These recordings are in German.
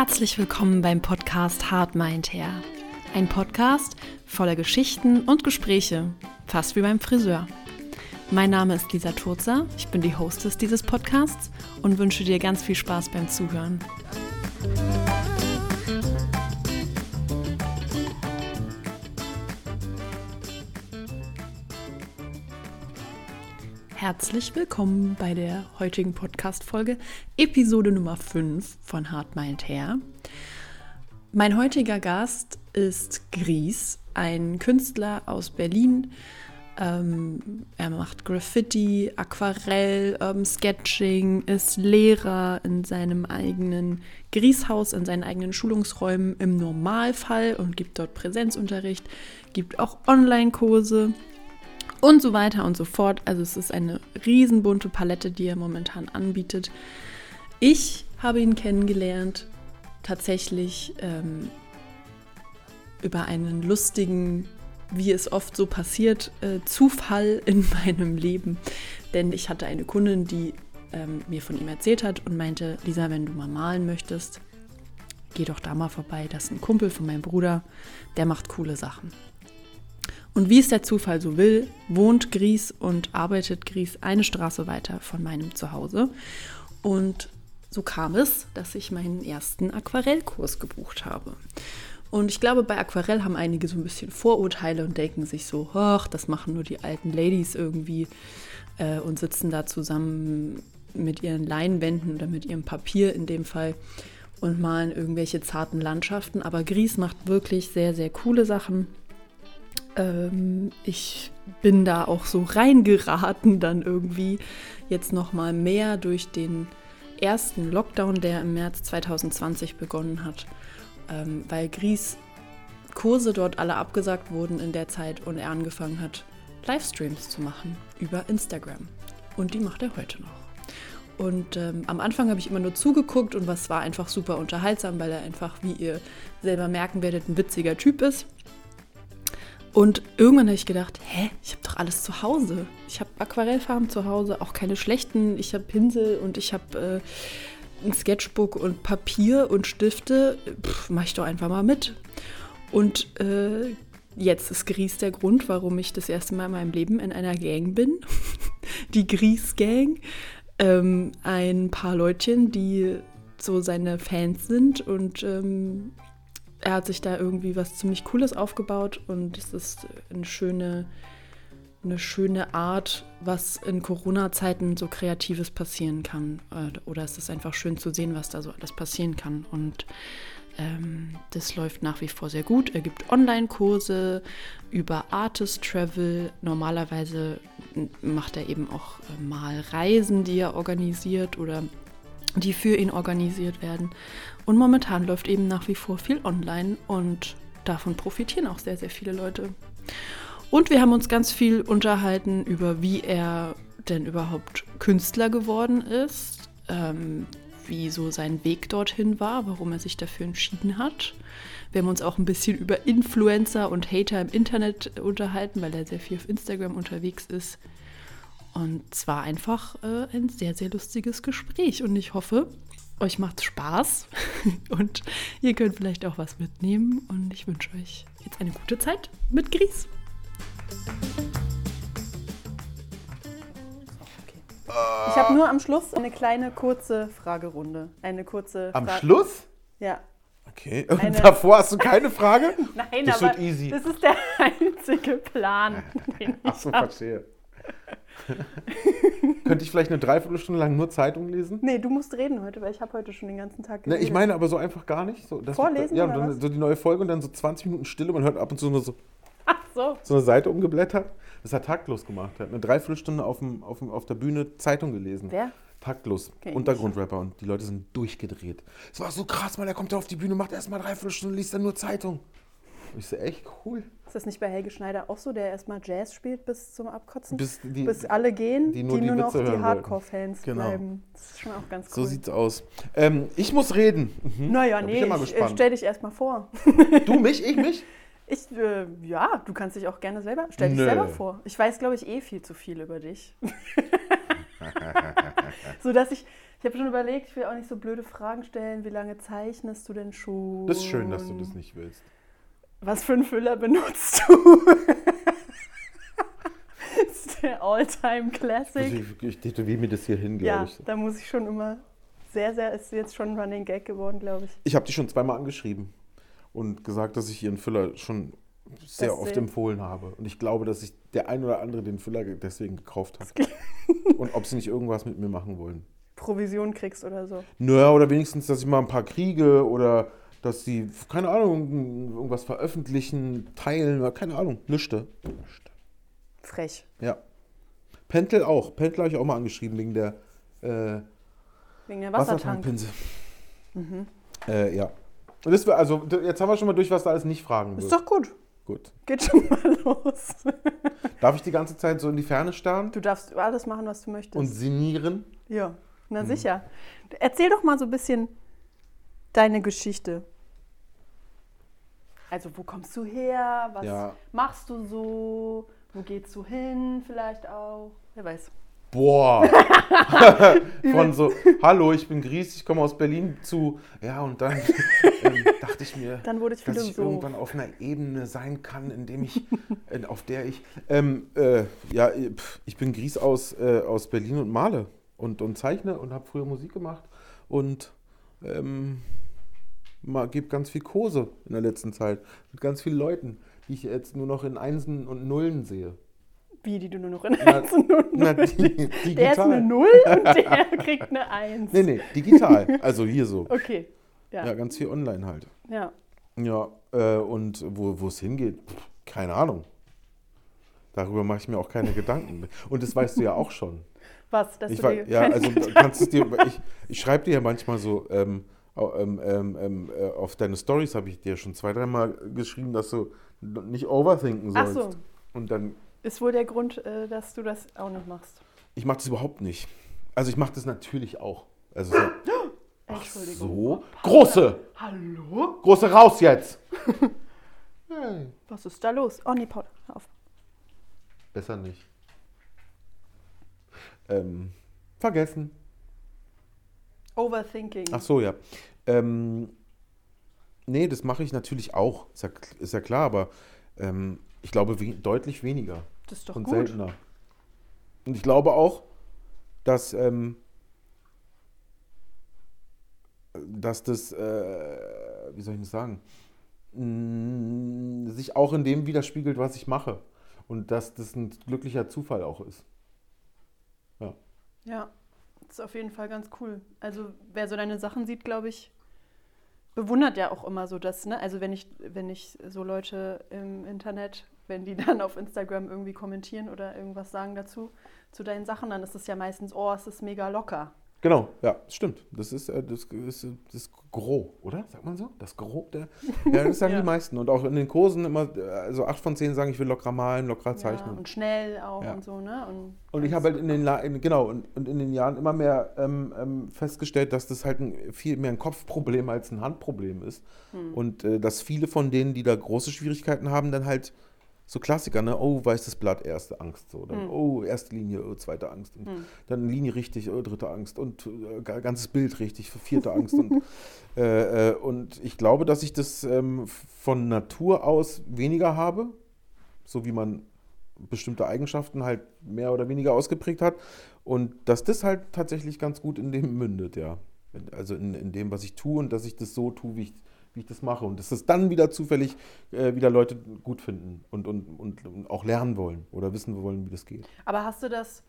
Herzlich willkommen beim Podcast Hard Mind Hair. Ein Podcast voller Geschichten und Gespräche, fast wie beim Friseur. Mein Name ist Lisa Turzer, ich bin die Hostess dieses Podcasts und wünsche dir ganz viel Spaß beim Zuhören. Herzlich willkommen bei der heutigen Podcast-Folge, Episode Nummer 5 von Hard Mind Hair. Mein heutiger Gast ist Gries, ein Künstler aus Berlin. Ähm, er macht Graffiti, Aquarell, Urban Sketching, ist Lehrer in seinem eigenen Grieshaus, in seinen eigenen Schulungsräumen im Normalfall und gibt dort Präsenzunterricht, gibt auch Online-Kurse und so weiter und so fort. Also es ist eine riesenbunte Palette, die er momentan anbietet. Ich habe ihn kennengelernt tatsächlich ähm, über einen lustigen, wie es oft so passiert, äh, Zufall in meinem Leben. Denn ich hatte eine Kundin, die ähm, mir von ihm erzählt hat und meinte, Lisa, wenn du mal malen möchtest, geh doch da mal vorbei. Das ist ein Kumpel von meinem Bruder, der macht coole Sachen. Und wie es der Zufall so will, wohnt Gries und arbeitet Gries eine Straße weiter von meinem Zuhause. Und so kam es, dass ich meinen ersten Aquarellkurs gebucht habe. Und ich glaube, bei Aquarell haben einige so ein bisschen Vorurteile und denken sich so, ach, das machen nur die alten Ladies irgendwie äh, und sitzen da zusammen mit ihren Leinwänden oder mit ihrem Papier in dem Fall und malen irgendwelche zarten Landschaften. Aber Gries macht wirklich sehr, sehr coole Sachen ähm, ich bin da auch so reingeraten dann irgendwie jetzt noch mal mehr durch den ersten Lockdown, der im März 2020 begonnen hat, ähm, weil Gries Kurse dort alle abgesagt wurden in der Zeit und er angefangen hat, Livestreams zu machen über Instagram. Und die macht er heute noch. Und ähm, am Anfang habe ich immer nur zugeguckt und was war einfach super unterhaltsam, weil er einfach, wie ihr selber merken werdet, ein witziger Typ ist. Und irgendwann habe ich gedacht, hä, ich habe doch alles zu Hause. Ich habe Aquarellfarben zu Hause, auch keine schlechten. Ich habe Pinsel und ich habe äh, ein Sketchbook und Papier und Stifte. Pff, mach ich doch einfach mal mit. Und äh, jetzt ist Gries der Grund, warum ich das erste Mal in meinem Leben in einer Gang bin. die Gries Gang. Ähm, ein paar Leutchen, die so seine Fans sind und ähm, er hat sich da irgendwie was ziemlich Cooles aufgebaut und es ist eine schöne, eine schöne Art, was in Corona-Zeiten so Kreatives passieren kann. Äh, oder es ist einfach schön zu sehen, was da so alles passieren kann. Und ähm, das läuft nach wie vor sehr gut. Er gibt Online-Kurse über Artist Travel. Normalerweise macht er eben auch äh, mal Reisen, die er organisiert oder die für ihn organisiert werden. Und momentan läuft eben nach wie vor viel online und davon profitieren auch sehr, sehr viele Leute. Und wir haben uns ganz viel unterhalten über, wie er denn überhaupt Künstler geworden ist, ähm, wie so sein Weg dorthin war, warum er sich dafür entschieden hat. Wir haben uns auch ein bisschen über Influencer und Hater im Internet unterhalten, weil er sehr viel auf Instagram unterwegs ist. Und es war einfach äh, ein sehr, sehr lustiges Gespräch. Und ich hoffe, euch macht Spaß und ihr könnt vielleicht auch was mitnehmen. Und ich wünsche euch jetzt eine gute Zeit mit Gries. Ich habe nur am Schluss eine kleine kurze Fragerunde. Eine kurze Am Fra Schluss? Ja. Okay. Und Eine- davor hast du keine Frage? Nein, Das aber wird easy. das ist der einzige Plan, den Ach so, verstehe. Könnte ich vielleicht eine Dreiviertelstunde lang nur Zeitung lesen? Nee, du musst reden heute, weil ich habe heute schon den ganzen Tag Ne, geredet. ich meine aber so einfach gar nicht. So, Vorlesen Ja, oder was? so die neue Folge und dann so 20 Minuten Stille. Man hört ab und zu nur so, Ach so. so eine Seite umgeblättert. Das hat taktlos gemacht. Er hat eine Dreiviertelstunde auf, dem, auf, dem, auf der Bühne Zeitung gelesen. Wer? Taktlos. Ich Untergrundrapper. Und die Leute sind durchgedreht. Es war so krass, man. Er kommt da auf die Bühne, macht erstmal dreiviertel Stunde, liest dann nur Zeitung. Ich so, echt cool. Ist das nicht bei Helge Schneider auch so, der erstmal Jazz spielt bis zum Abkotzen? Bis die, bis alle gehen, die die nur nur, die noch Witze die. Hardcore-Fans Genau. bleiben. Das ist schon auch ganz so cool. sieht's aus. Ähm, ich muss reden. Mhm. naja, nee, ich ich, stell dich erstmal vor. Du, mich, ich, mich? Ich, äh, ja, du kannst dich auch gerne selber, stell dich Nö. selber vor. Ich weiß, glaube ich, eh viel zu viel über dich. so dass ich, Ich habe schon überlegt, ich will auch nicht so blöde Fragen stellen. Wie lange zeichnest du denn schon? Das ist schön, dass du das nicht willst. Was für einen Füller benutzt du? das ist der All-Time Classic. Also ich, ich tätowiere mir das hier hin, glaube Ja, ich. da muss ich schon immer sehr, sehr, ist jetzt schon ein Running Gag geworden, glaube ich. Ich habe die schon zweimal angeschrieben und gesagt, dass ich ihren Füller schon sehr Das oft empfohlen habe. Und ich glaube, dass sich der ein oder andere den Füller ge- deswegen gekauft hat. und ob sie nicht irgendwas mit mir machen wollen. Provision kriegst oder so. Naja, oder wenigstens, dass ich mal ein paar kriege oder dass sie, keine Ahnung, irgendwas veröffentlichen, teilen oder keine Ahnung. Nüchte. Frech. Ja. Pentel auch. Pentel habe ich auch mal angeschrieben wegen der äh, Wegen der Wassertank. Wassertankpinsel. Äh, ja. Und das also, jetzt haben wir schon mal durch, was da alles nicht fragen Ist wird. doch gut. Gut. Geht schon mal los. Darf ich die ganze Zeit so in die Ferne starren Du darfst alles machen, was du möchtest. und sinnieren? ja, na Mhm. sicher. Erzähl doch mal so ein bisschen deine Geschichte. Also, wo kommst du her? Was Ja. machst du so? Wo gehst du hin? Vielleicht auch. Wer weiß. Boah. Von so, hallo, ich bin Gries, ich komme aus Berlin zu, ja, und dann ähm, dachte ich mir, Dann wurde ich dass ich irgendwann auf einer Ebene sein kann, in dem ich, äh, auf der ich, ähm, äh, ja, äh, ich bin Gries aus, äh, aus Berlin und male und, und zeichne und habe früher Musik gemacht und ähm, gebe ganz viel Kurse in der letzten Zeit mit ganz vielen Leuten, die ich jetzt nur noch in Einsen und Nullen sehe. Wie, die du nur noch in Na, Einsen und na, Null- di- Der ist eine Null und der kriegt eine Eins. Nee, nee, digital. Also hier so. Okay. Ja, Ja. ganz viel online halt. ja. Ja, äh, und wo es hingeht, pff, keine Ahnung. Darüber mache ich mir auch keine Gedanken. Und das weißt du ja auch schon. Was? Dass Ich du dir ja, also kannst es dir, ich, ich schreibe dir ja manchmal so, ähm, ähm, ähm, ähm, äh, auf deine Stories habe ich dir schon zwei, dreimal geschrieben, dass du nicht overthinken Ach sollst. so. Und dann, Ist wohl der Grund, äh, dass du das auch noch machst. ich mache das überhaupt nicht. Also ich mache das natürlich auch. Also so, ach so, große, Hallo? große raus jetzt. Hey. Was ist da los? Oh nee, Paul, hör auf. Besser nicht. Ähm, vergessen. Overthinking. Ach so, ja. Ähm, nee, das mache ich natürlich auch. Ist ja, ist ja klar, aber ähm, ich glaube we deutlich weniger das ist doch und gut. seltener. Und ich glaube auch, dass, ähm, dass das, äh, wie soll ich das sagen, mh, sich auch in dem widerspiegelt, was ich mache. Und dass das ein glücklicher Zufall auch ist. Ja. Ja, das ist auf jeden Fall ganz cool. Also wer so deine Sachen sieht, glaube ich, bewundert ja auch immer so das, ne? Also wenn ich, wenn ich so Leute im Internet, wenn die dann auf Instagram irgendwie kommentieren oder irgendwas sagen dazu, zu deinen Sachen, dann ist es ja meistens, oh, es ist mega locker. Genau, ja, stimmt. Das ist äh, das, ist, das Gros, oder? Sagt man so? Das Gros der. Ja, das sagen Ja. die meisten. Und auch in den Kursen immer, also acht von zehn sagen, ich will locker malen, locker Ja, zeichnen. und schnell auch Ja. und so, ne? Und, Und ich habe halt in den, La in, genau, und, und in den Jahren immer mehr ähm, ähm, festgestellt, dass das halt ein, viel mehr ein Kopfproblem als ein Handproblem ist. Hm. Und äh, dass viele von denen, die da große Schwierigkeiten haben, dann halt so Klassiker, ne? Oh, weißes Blatt, erste Angst. So. Dann, Hm. Oh, erste Linie, oh, zweite Angst. Und Hm. dann Linie richtig, oh, dritte Angst. Und äh, ga- ganzes Bild richtig, vierte Angst. Und, äh, äh, und ich glaube, dass ich das ähm, von Natur aus weniger habe, so wie man bestimmte Eigenschaften halt mehr oder weniger ausgeprägt hat. Und dass das halt tatsächlich ganz gut in dem mündet, ja. Also in, in dem, was ich tue und dass ich das so tue, wie ich, wie ich das mache. Und dass das dann wieder zufällig äh, wieder Leute gut finden und, und, und, und auch lernen wollen oder wissen wollen, wie das geht. Aber hast du das,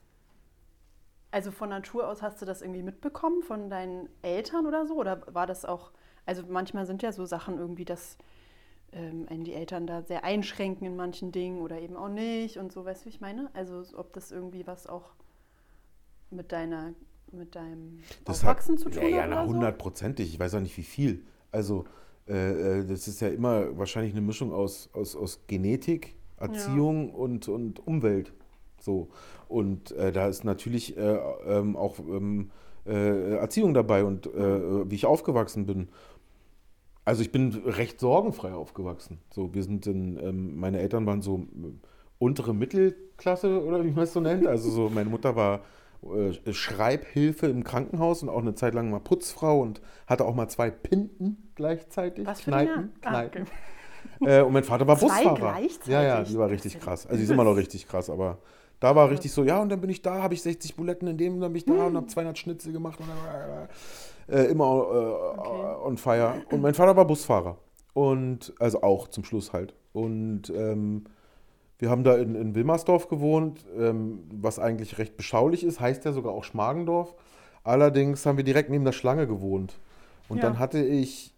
also von Natur aus, hast du das irgendwie mitbekommen von deinen Eltern oder so? Oder war das auch, also manchmal sind ja so Sachen irgendwie, dass ähm, die Eltern da sehr einschränken in manchen Dingen oder eben auch nicht und so, weißt du, wie ich meine? Also ob das irgendwie was auch mit deiner, mit deinem Das hat, zu tun ja, ja, hat na, oder so? hundertprozentig. Ich weiß auch nicht, wie viel. Also, äh, äh, das ist ja immer wahrscheinlich eine Mischung aus, aus, aus Genetik, Erziehung und, und Umwelt. So. Und äh, da ist natürlich äh, ähm, auch ähm, äh, Erziehung dabei und wie ich aufgewachsen bin. Also ich bin recht sorgenfrei aufgewachsen. So, wir sind in, ähm, meine Eltern waren so untere Mittelklasse oder wie man es so nennt. Also so, meine Mutter war äh, Schreibhilfe im Krankenhaus und auch eine Zeit lang mal Putzfrau und hatte auch mal zwei Pinten gleichzeitig. Was für Kneipen, Dinger? Ah, Kneipen. Äh, und mein Vater war Zwei Busfahrer. gleichzeitig? Ja, ja, die war richtig krass. Also die ist immer noch richtig krass, aber da war richtig so, ja, und dann bin ich da, habe ich 60 Buletten in dem, dann bin ich da und habe 200 Schnitzel gemacht und dann, äh, immer äh, Okay. on fire. Und mein Vater war Busfahrer und also auch zum Schluss halt. Und ähm, wir haben da in, in Wilmersdorf gewohnt, ähm, was eigentlich recht beschaulich ist, heißt ja sogar auch Schmargendorf. Allerdings haben wir direkt neben der Schlange gewohnt. Und Ja. dann hatte ich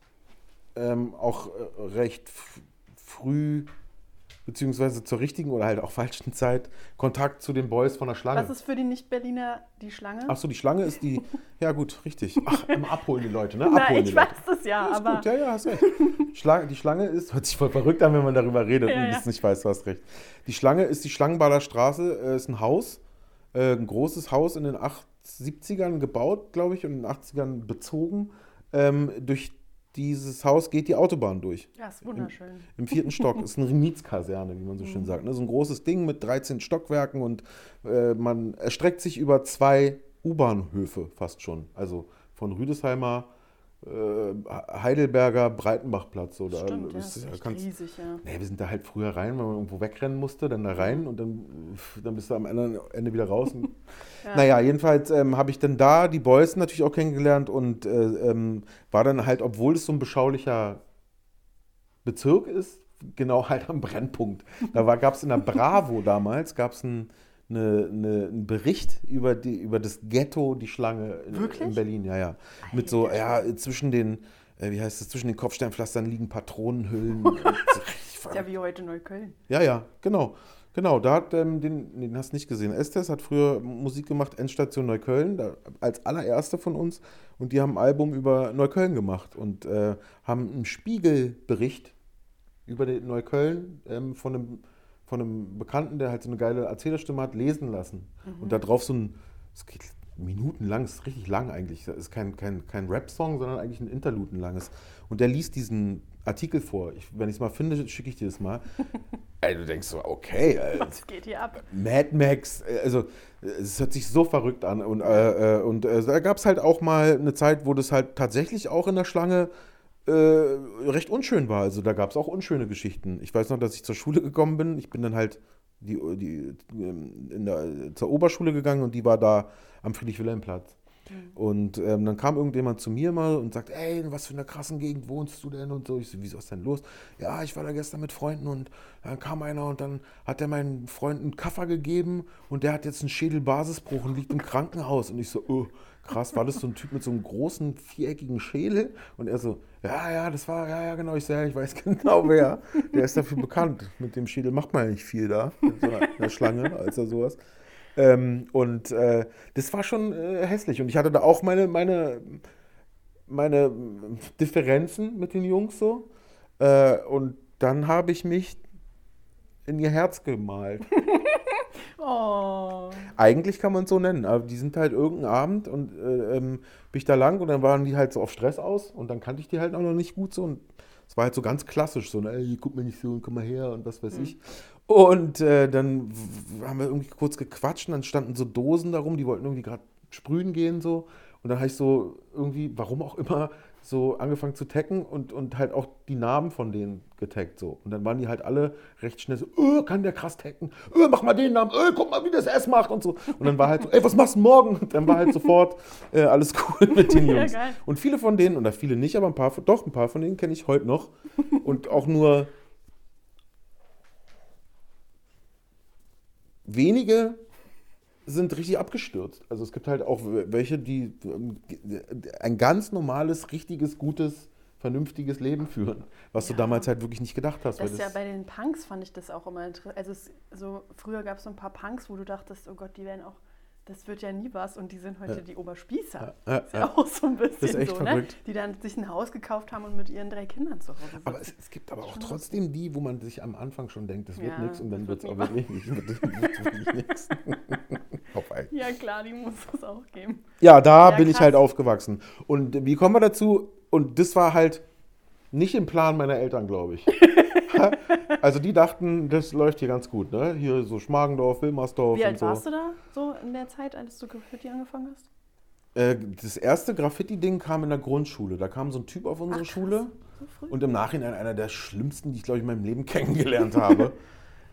ähm, auch äh, recht früh, beziehungsweise zur richtigen oder halt auch falschen Zeit, Kontakt zu den Boys von der Schlange. Was ist für die Nicht-Berliner die Schlange? Ach so, die Schlange ist die, ja gut, richtig. Ach, immer abholen die Leute, ne? Na, Abholen die ich Leute. weiß das ja, Ist aber gut, ja, ja, hast recht. Schlange, die Schlange ist, hört sich voll verrückt an, wenn man darüber redet Ja, und ja. es nicht weiß, du hast recht. Die Schlange ist die Schlangenbader Straße, äh, ist ein Haus, äh, ein großes Haus in den 70ern gebaut, glaube ich, und in den 80ern bezogen. Ähm, durch dieses Haus geht die Autobahn durch. ja, ist wunderschön. Im vierten Stock ist eine Mietskaserne, wie man so schön sagt. Ne? So ein großes Ding mit 13 Stockwerken und äh, man erstreckt sich über zwei U-Bahnhöfe fast schon. Also von Rüdesheimer, Heidelberger, Breitenbachplatz. Oder, Stimmt, ja, das ist ja ganz- riesig, ja. Nee, wir sind da halt früher rein, wenn man irgendwo wegrennen musste, dann da rein und dann, dann bist du am anderen Ende wieder raus. Ja. Naja, jedenfalls ähm, habe ich dann da die Boys natürlich auch kennengelernt und äh, ähm, war dann halt, obwohl es so ein beschaulicher Bezirk ist, genau halt am Brennpunkt. Da gab es in der Bravo damals, gab es ein, eine, eine, einen Bericht über, die, über das Ghetto, die Schlange in, Wirklich? in Berlin, ja, ja. Mit so, ja, zwischen den, äh, wie heißt es, zwischen den Kopfsteinpflastern liegen Patronenhüllen. Und richtig Ist ja wie heute Neukölln. ja, ja, genau. Genau, da hat ähm, den, den hast du nicht gesehen. Estes hat früher Musik gemacht, Endstation Neukölln, da, als allererste von uns. Und die haben ein Album über Neukölln gemacht und äh, haben einen Spiegelbericht über den Neukölln ähm, von, einem, von einem Bekannten, der halt so eine geile Erzählerstimme hat, lesen lassen. Und da drauf so ein, es geht minutenlang, es ist richtig lang eigentlich. Das ist kein, kein, kein Rap-Song, sondern eigentlich ein interludenlanges. Und der liest diesen Artikel vor. Ich, wenn ich es mal finde, schicke ich dir das mal. Ey, du denkst so, okay, äh, Was geht hier ab? Mad Max, äh, also es hört sich so verrückt an. Und, äh, äh, und äh, da gab es halt auch mal eine Zeit, wo das halt tatsächlich auch in der Schlange äh, recht unschön war. Also da gab es auch unschöne Geschichten. Ich weiß noch, dass ich zur Schule gekommen bin. Ich bin dann halt die, die, ähm, der, zur Oberschule gegangen und die war da am Friedrich-Wilhelm-Platz. Und ähm, dann kam irgendjemand zu mir mal und sagt, ey, in was für einer krassen Gegend wohnst du denn und so. Ich so, wieso ist denn los? Ja, ich war da gestern mit Freunden und dann kam einer und dann hat er meinen Freunden einen Kaffer gegeben und der hat jetzt einen Schädelbasisbruch und liegt im Krankenhaus. Und ich so, oh, krass, war das so ein Typ mit so einem großen viereckigen Schädel? Und er so, ja, ja, das war, ja, ja, genau, ich sehe, ich weiß genau wer. Der ist dafür bekannt. Mit dem Schädel macht man ja nicht viel da, in so einer, in einer Schlange, als er sowas. Ähm, und äh, das war schon äh, hässlich. Und ich hatte da auch meine, meine, meine Differenzen mit den Jungs so. Äh, und dann habe ich mich in ihr Herz gemalt. Oh. Eigentlich kann man es so nennen, aber die sind halt irgendeinen Abend und äh, ähm, bin ich da lang und dann waren die halt so auf Stress aus und dann kannte ich die halt auch noch nicht gut so und es war halt so ganz klassisch, so, ne, ey, guck mal nicht so und komm mal her und was weiß ich. Und äh, dann haben wir irgendwie kurz gequatscht und dann standen so Dosen darum, die wollten irgendwie gerade sprühen gehen so und dann habe ich so irgendwie, warum auch immer, so angefangen zu taggen und, und halt auch die Namen von denen getaggt so. Und dann waren die halt alle recht schnell so, öh, kann der krass taggen, öh, mach mal den Namen, öh, guck mal, wie das S macht und so. Und dann war halt so, ey, was machst du morgen? Und dann war halt sofort äh, alles cool mit den Ja, Jungs. geil. und viele von denen, oder viele nicht, aber ein paar, doch, ein paar von denen kenne ich heute noch. Und auch nur wenige sind richtig abgestürzt. Also es gibt halt auch welche, die ähm, ein ganz normales, richtiges, gutes, vernünftiges Leben führen, was du Ja. damals halt wirklich nicht gedacht hast. Das ist ja bei den Punks fand ich das auch immer interessant. Also es, so früher gab es so ein paar Punks, wo du dachtest, oh Gott, die werden auch, das wird ja nie was und die sind heute Ja. die Oberspießer. Ja, ja, ist ja, auch so ein bisschen Das ist echt so, ne? verrückt. Die dann sich ein Haus gekauft haben und mit ihren drei Kindern zu Hause sitzen. aber es, es gibt aber auch trotzdem die, wo man sich am Anfang schon denkt, das wird nichts und dann das wird es auch wirklich nichts. Wobei. ja klar, die muss es auch geben. Ja, da Ja, bin ich krass. halt aufgewachsen. Und wie kommen wir dazu? Und das war halt nicht im Plan meiner Eltern, glaube ich. also die dachten, das läuft hier ganz gut, ne? Hier so Schmargendorf, Wilmersdorf Wie alt so. warst du da so in der Zeit, als du Graffiti angefangen hast? Äh, das erste Graffiti-Ding kam in der Grundschule. Da kam so ein Typ auf unsere Ach. Schule So und im Nachhinein einer der schlimmsten, die ich glaube ich in meinem Leben kennengelernt habe.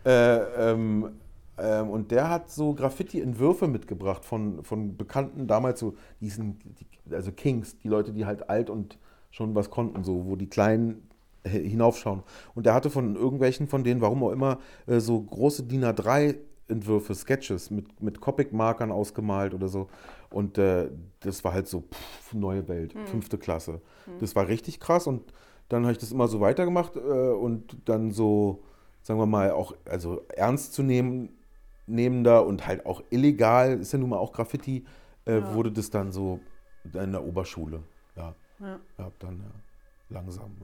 äh, ähm, ähm, und der hat so Graffiti-Entwürfe mitgebracht von, von Bekannten damals so, diesen, die, also Kings, die Leute, die halt alt und schon was konnten, so, wo die Kleinen hinaufschauen. Und der hatte von irgendwelchen von denen, warum auch immer, äh, so große DIN A3 Entwürfe, Sketches mit, mit Copic-Markern ausgemalt oder so. Und äh, das war halt so pff, neue Welt, fünfte Klasse. Das war richtig krass und dann habe ich das immer so weitergemacht äh, und dann so, sagen wir mal, auch also ernst zu nehmen, nehmender und halt auch illegal, ist ja nun mal auch Graffiti, äh, Ja. wurde das dann so in der Oberschule. Ja, Ja. ja dann ja, langsam.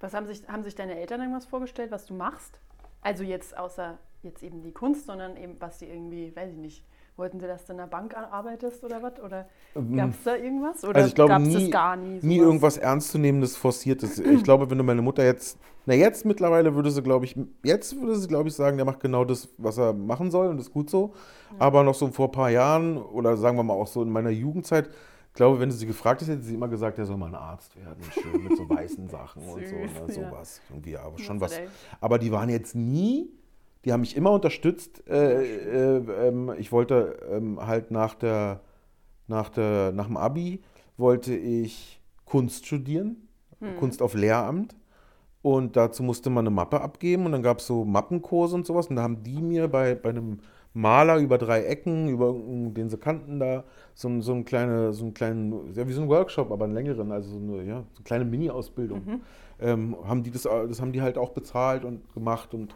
Was haben sich, haben sich deine Eltern irgendwas vorgestellt, was du machst? Also jetzt außer jetzt eben die Kunst, sondern eben, was sie irgendwie, weiß ich nicht, wollten sie, dass du in der Bank arbeitest oder was? Oder gab es da irgendwas? Oder Also ich glaube, gab es nie, das gar nie? nie sowas? irgendwas Ernstzunehmendes Forciertes. Ich glaube, wenn du meine Mutter jetzt, na jetzt mittlerweile würde sie, glaube ich, jetzt würde sie, glaube ich, sagen, der macht genau das, was er machen soll und ist gut so. Aber noch so vor ein paar Jahren oder sagen wir mal auch so in meiner Jugendzeit, ich glaube, wenn du sie gefragt hätte, hätte sie immer gesagt, er soll mal ein Arzt werden, schön mit so weißen Sachen und so, ne, Süß, ja. sowas. Irgendwie, aber Ja, schon was. Aber die waren jetzt nie, die haben mich immer unterstützt. Äh, äh, ähm, ich wollte ähm, halt nach der, nach der, nach dem Abi wollte ich Kunst studieren, Kunst auf Lehramt. Und dazu musste man eine Mappe abgeben und dann gab es so Mappenkurse und sowas. Und da haben die mir bei, bei einem Maler über drei Ecken, über irgendeinen- den sie kannten da, so, so, ein kleine, so einen kleinen, ja, wie so ein Workshop, aber einen längeren, also so eine, ja, so eine kleine Mini-Ausbildung. Ähm, haben die das, das haben die halt auch bezahlt und gemacht. Und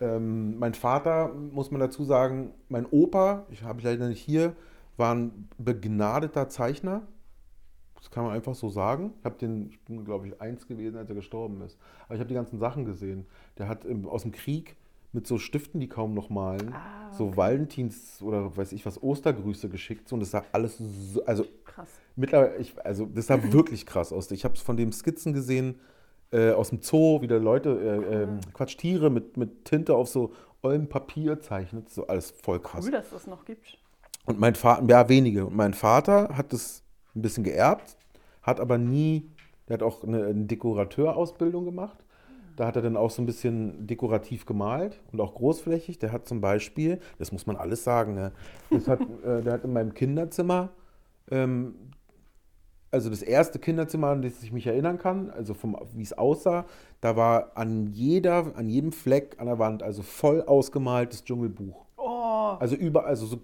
ähm, mein Vater, muss man dazu sagen, mein Opa, ich habe ich leider nicht hier, war ein begnadeter Zeichner. Das kann man einfach so sagen. Ich, hab den, ich bin, glaube ich, eins gewesen, als er gestorben ist. Aber ich habe die ganzen Sachen gesehen. Der hat im, aus dem Krieg mit so Stiften, die kaum noch malen, Ah, so Valentins oder weiß ich was, Ostergrüße geschickt. So, und das sah alles so, also Krass. mittlerweile, ich, also das sah wirklich krass aus. Ich habe es von dem Skizzen gesehen äh, aus dem Zoo, wie der Leute, äh, ähm, Quatsch, Tiere mit, mit Tinte auf so ollem Papier zeichnet. So alles voll krass. Cool, dass das noch gibt. Und mein Vater, ja, wenige. Und mein Vater hat das ein bisschen geerbt, hat aber nie, der hat auch eine, eine Dekorateurausbildung gemacht. Da hat er dann auch so ein bisschen dekorativ gemalt und auch großflächig. Der hat zum Beispiel, das muss man alles sagen, ne? hat, äh, der hat in meinem Kinderzimmer, ähm, also das erste Kinderzimmer, an das ich mich erinnern kann, also vom, wie es aussah, da war an jeder, an jedem Fleck an der Wand, also voll ausgemaltes Dschungelbuch. Oh, Also über, also so äh,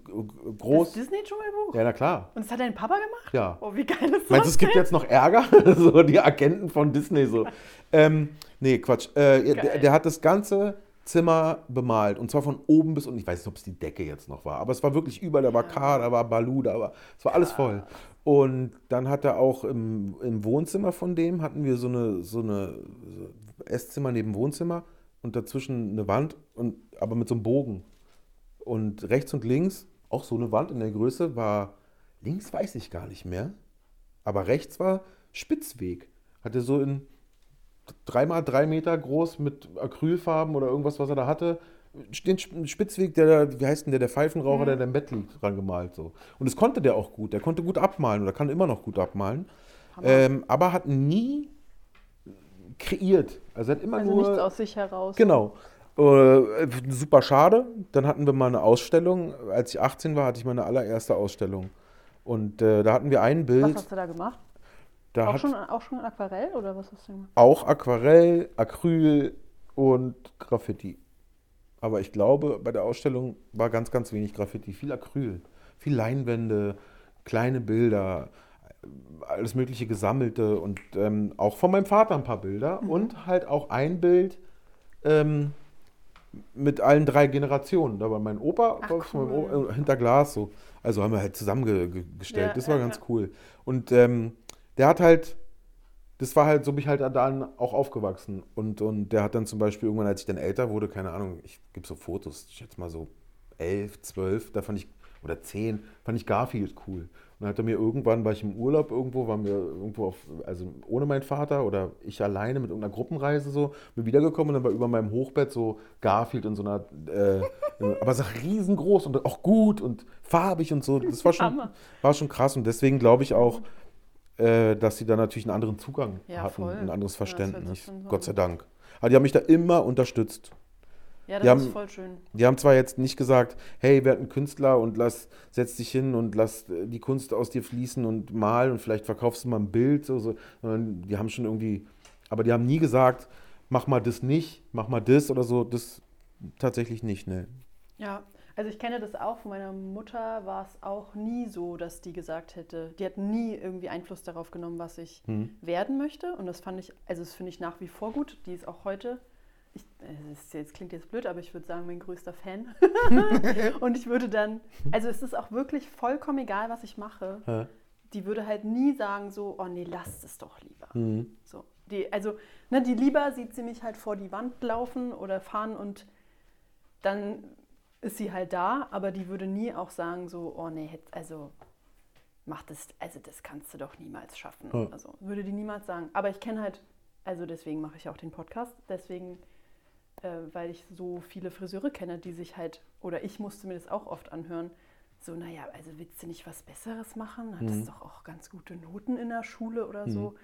das groß. Disney-Dschungelbuch? Ja, na klar. Und das hat dein Papa gemacht? Ja. Oh, wie geil ist das? Meinst du, es gibt jetzt noch Ärger? so die Agenten von Disney so. Ähm, nee, Quatsch. Äh, der, der hat das ganze Zimmer bemalt. Und zwar von oben bis unten. Ich weiß nicht, ob es die Decke jetzt noch war. Aber es war wirklich überall. Da war K, da war Balu, da war. Es war alles voll. Und dann hat er auch im, im Wohnzimmer von dem hatten wir so eine, so eine Esszimmer neben Wohnzimmer und dazwischen eine Wand, und, aber mit so einem Bogen. Und rechts und links auch so eine Wand in der Größe war, links weiß ich gar nicht mehr, aber rechts war Spitzweg. Hatte so in dreimal drei Meter groß mit Acrylfarben oder irgendwas, was er da hatte, den Sp- Spitzweg, der, wie heißt denn der, der Pfeifenraucher, der da im Bett liegt, dran gemalt. So. Und das konnte der auch gut. Der konnte gut abmalen oder kann immer noch gut abmalen. Ähm, aber hat nie kreiert. Also er hat immer Also nur. nichts aus sich heraus. Genau. Äh, super schade. Dann hatten wir mal eine Ausstellung. Als ich 18 war, hatte ich meine allererste Ausstellung. Und äh, da hatten wir ein Was Bild. hast du da gemacht? Da Auch schon, auch schon Aquarell oder was hast du gemacht? auch Aquarell, Acryl und Graffiti. Aber ich glaube, bei der Ausstellung war ganz, ganz wenig Graffiti. Viel Acryl, viel Leinwände, kleine Bilder, alles Mögliche gesammelte und ähm, auch von meinem Vater ein paar Bilder und halt auch ein Bild ähm, mit allen drei Generationen. Da war mein Opa Ach, cool. Opa, äh, hinter Glas so. Also haben wir halt zusammengestellt. Ja, das war ja, ganz ja. cool. Und ähm, der hat halt, das war halt, so bin ich halt dann auch aufgewachsen. Und, und der hat dann zum Beispiel irgendwann, als ich dann älter wurde, keine Ahnung, ich gebe so Fotos, ich schätze mal so elf, zwölf, da fand ich, oder zehn, fand ich Garfield cool. Und dann hat er mir irgendwann, war ich im Urlaub irgendwo, waren wir irgendwo auf, also ohne meinen Vater oder ich alleine mit irgendeiner Gruppenreise so, bin wiedergekommen und dann war über meinem Hochbett so Garfield in so einer, äh, aber war riesengroß und auch gut und farbig und so. Das war schon, war schon krass und deswegen glaube ich auch, äh, dass sie da natürlich einen anderen Zugang Ja, hatten, voll. ein anderes Verständnis. so Gott sei Dank. Aber die haben mich da immer unterstützt. Ja, Die das ist haben- voll schön. Die haben zwar jetzt nicht gesagt, hey, werd ein Künstler und lass, setz dich hin und lass äh, die Kunst aus dir fließen und mal und vielleicht verkaufst du mal ein Bild, so, so, sondern die haben schon irgendwie, aber die haben nie gesagt, mach mal das nicht, mach mal das oder so, das tatsächlich nicht, ne. Ja, also ich kenne das auch. Von meiner Mutter war es auch nie so, dass die gesagt hätte, die hat nie irgendwie Einfluss darauf genommen, was ich Hm. werden möchte. Und das fand ich, also das finde ich nach wie vor gut. Die ist auch heute, ich, es ist jetzt klingt jetzt blöd, aber ich würde sagen, mein größter Fan. und ich würde dann, also es ist auch wirklich vollkommen egal, was ich mache. Hä? Die würde halt nie sagen so, oh nee, lasst es doch lieber. Hm. So, die, also, ne, die lieber sieht sie mich halt vor die Wand laufen oder fahren und dann ist sie halt da, aber die würde nie auch sagen, so, oh nee, also mach das, also das kannst du doch niemals schaffen. Ja. Also würde die niemals sagen. Aber ich kenne halt, also deswegen mache ich auch den Podcast, deswegen, äh, weil ich so viele Friseure kenne, die sich halt, oder ich musste mir das auch oft anhören, so, naja, also willst du nicht was Besseres machen? Hattest Mhm. doch auch ganz gute Noten in der Schule oder so.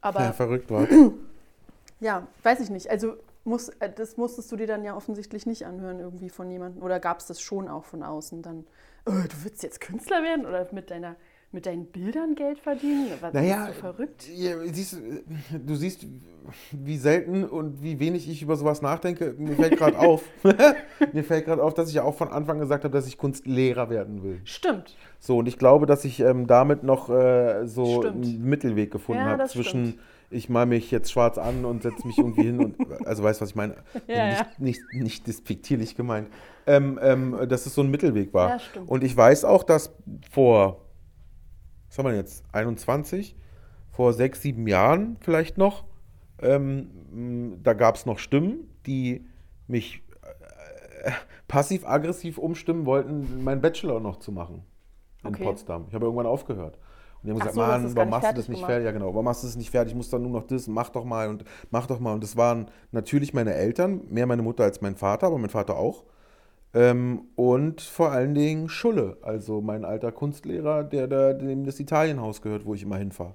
Aber Ja, verrückt war. ja, weiß ich nicht. Also muss, äh, das musstest du dir dann ja offensichtlich nicht anhören irgendwie von jemandem. Oder gab es das schon auch von außen dann? "Oh, du willst jetzt Künstler werden oder mit deiner mit deinen Bildern Geld verdienen? Was, Naja, bist du verrückt? Ja, siehst, du, siehst, wie selten und wie wenig ich über sowas nachdenke. Mir fällt gerade auf, mir fällt gerade auf, dass ich ja auch von Anfang gesagt habe, dass ich Kunstlehrer werden will. Stimmt. So, und ich glaube, dass ich ähm, damit noch äh, so Stimmt. einen Mittelweg gefunden Ja, habe zwischen, stimmt. ich mal mich jetzt schwarz an und setze mich irgendwie hin und, also weißt du, was ich meine? Ja, nicht, ja. Nicht, nicht despektierlich gemeint. Ähm, ähm, dass es so ein Mittelweg war. Ja, stimmt. Und ich weiß auch, dass vor, was haben wir denn jetzt, 21, vor sechs, sieben Jahren vielleicht noch, ähm, mh, da gab es noch Stimmen, die mich äh, passiv-aggressiv umstimmen wollten, meinen Bachelor noch zu machen in Okay. Potsdam. Ich habe irgendwann aufgehört. Und die haben Ach gesagt, so, Mann, warum machst du das nicht gemacht? fertig? Ja, genau, warum machst du das nicht fertig? Ich muss dann nur noch das, mach doch mal und mach doch mal. Und das waren natürlich meine Eltern, mehr meine Mutter als mein Vater, aber mein Vater auch. Ähm, und vor allen Dingen Schulle, also mein alter Kunstlehrer, der da, dem das Italienhaus gehört, wo ich immer hinfahre.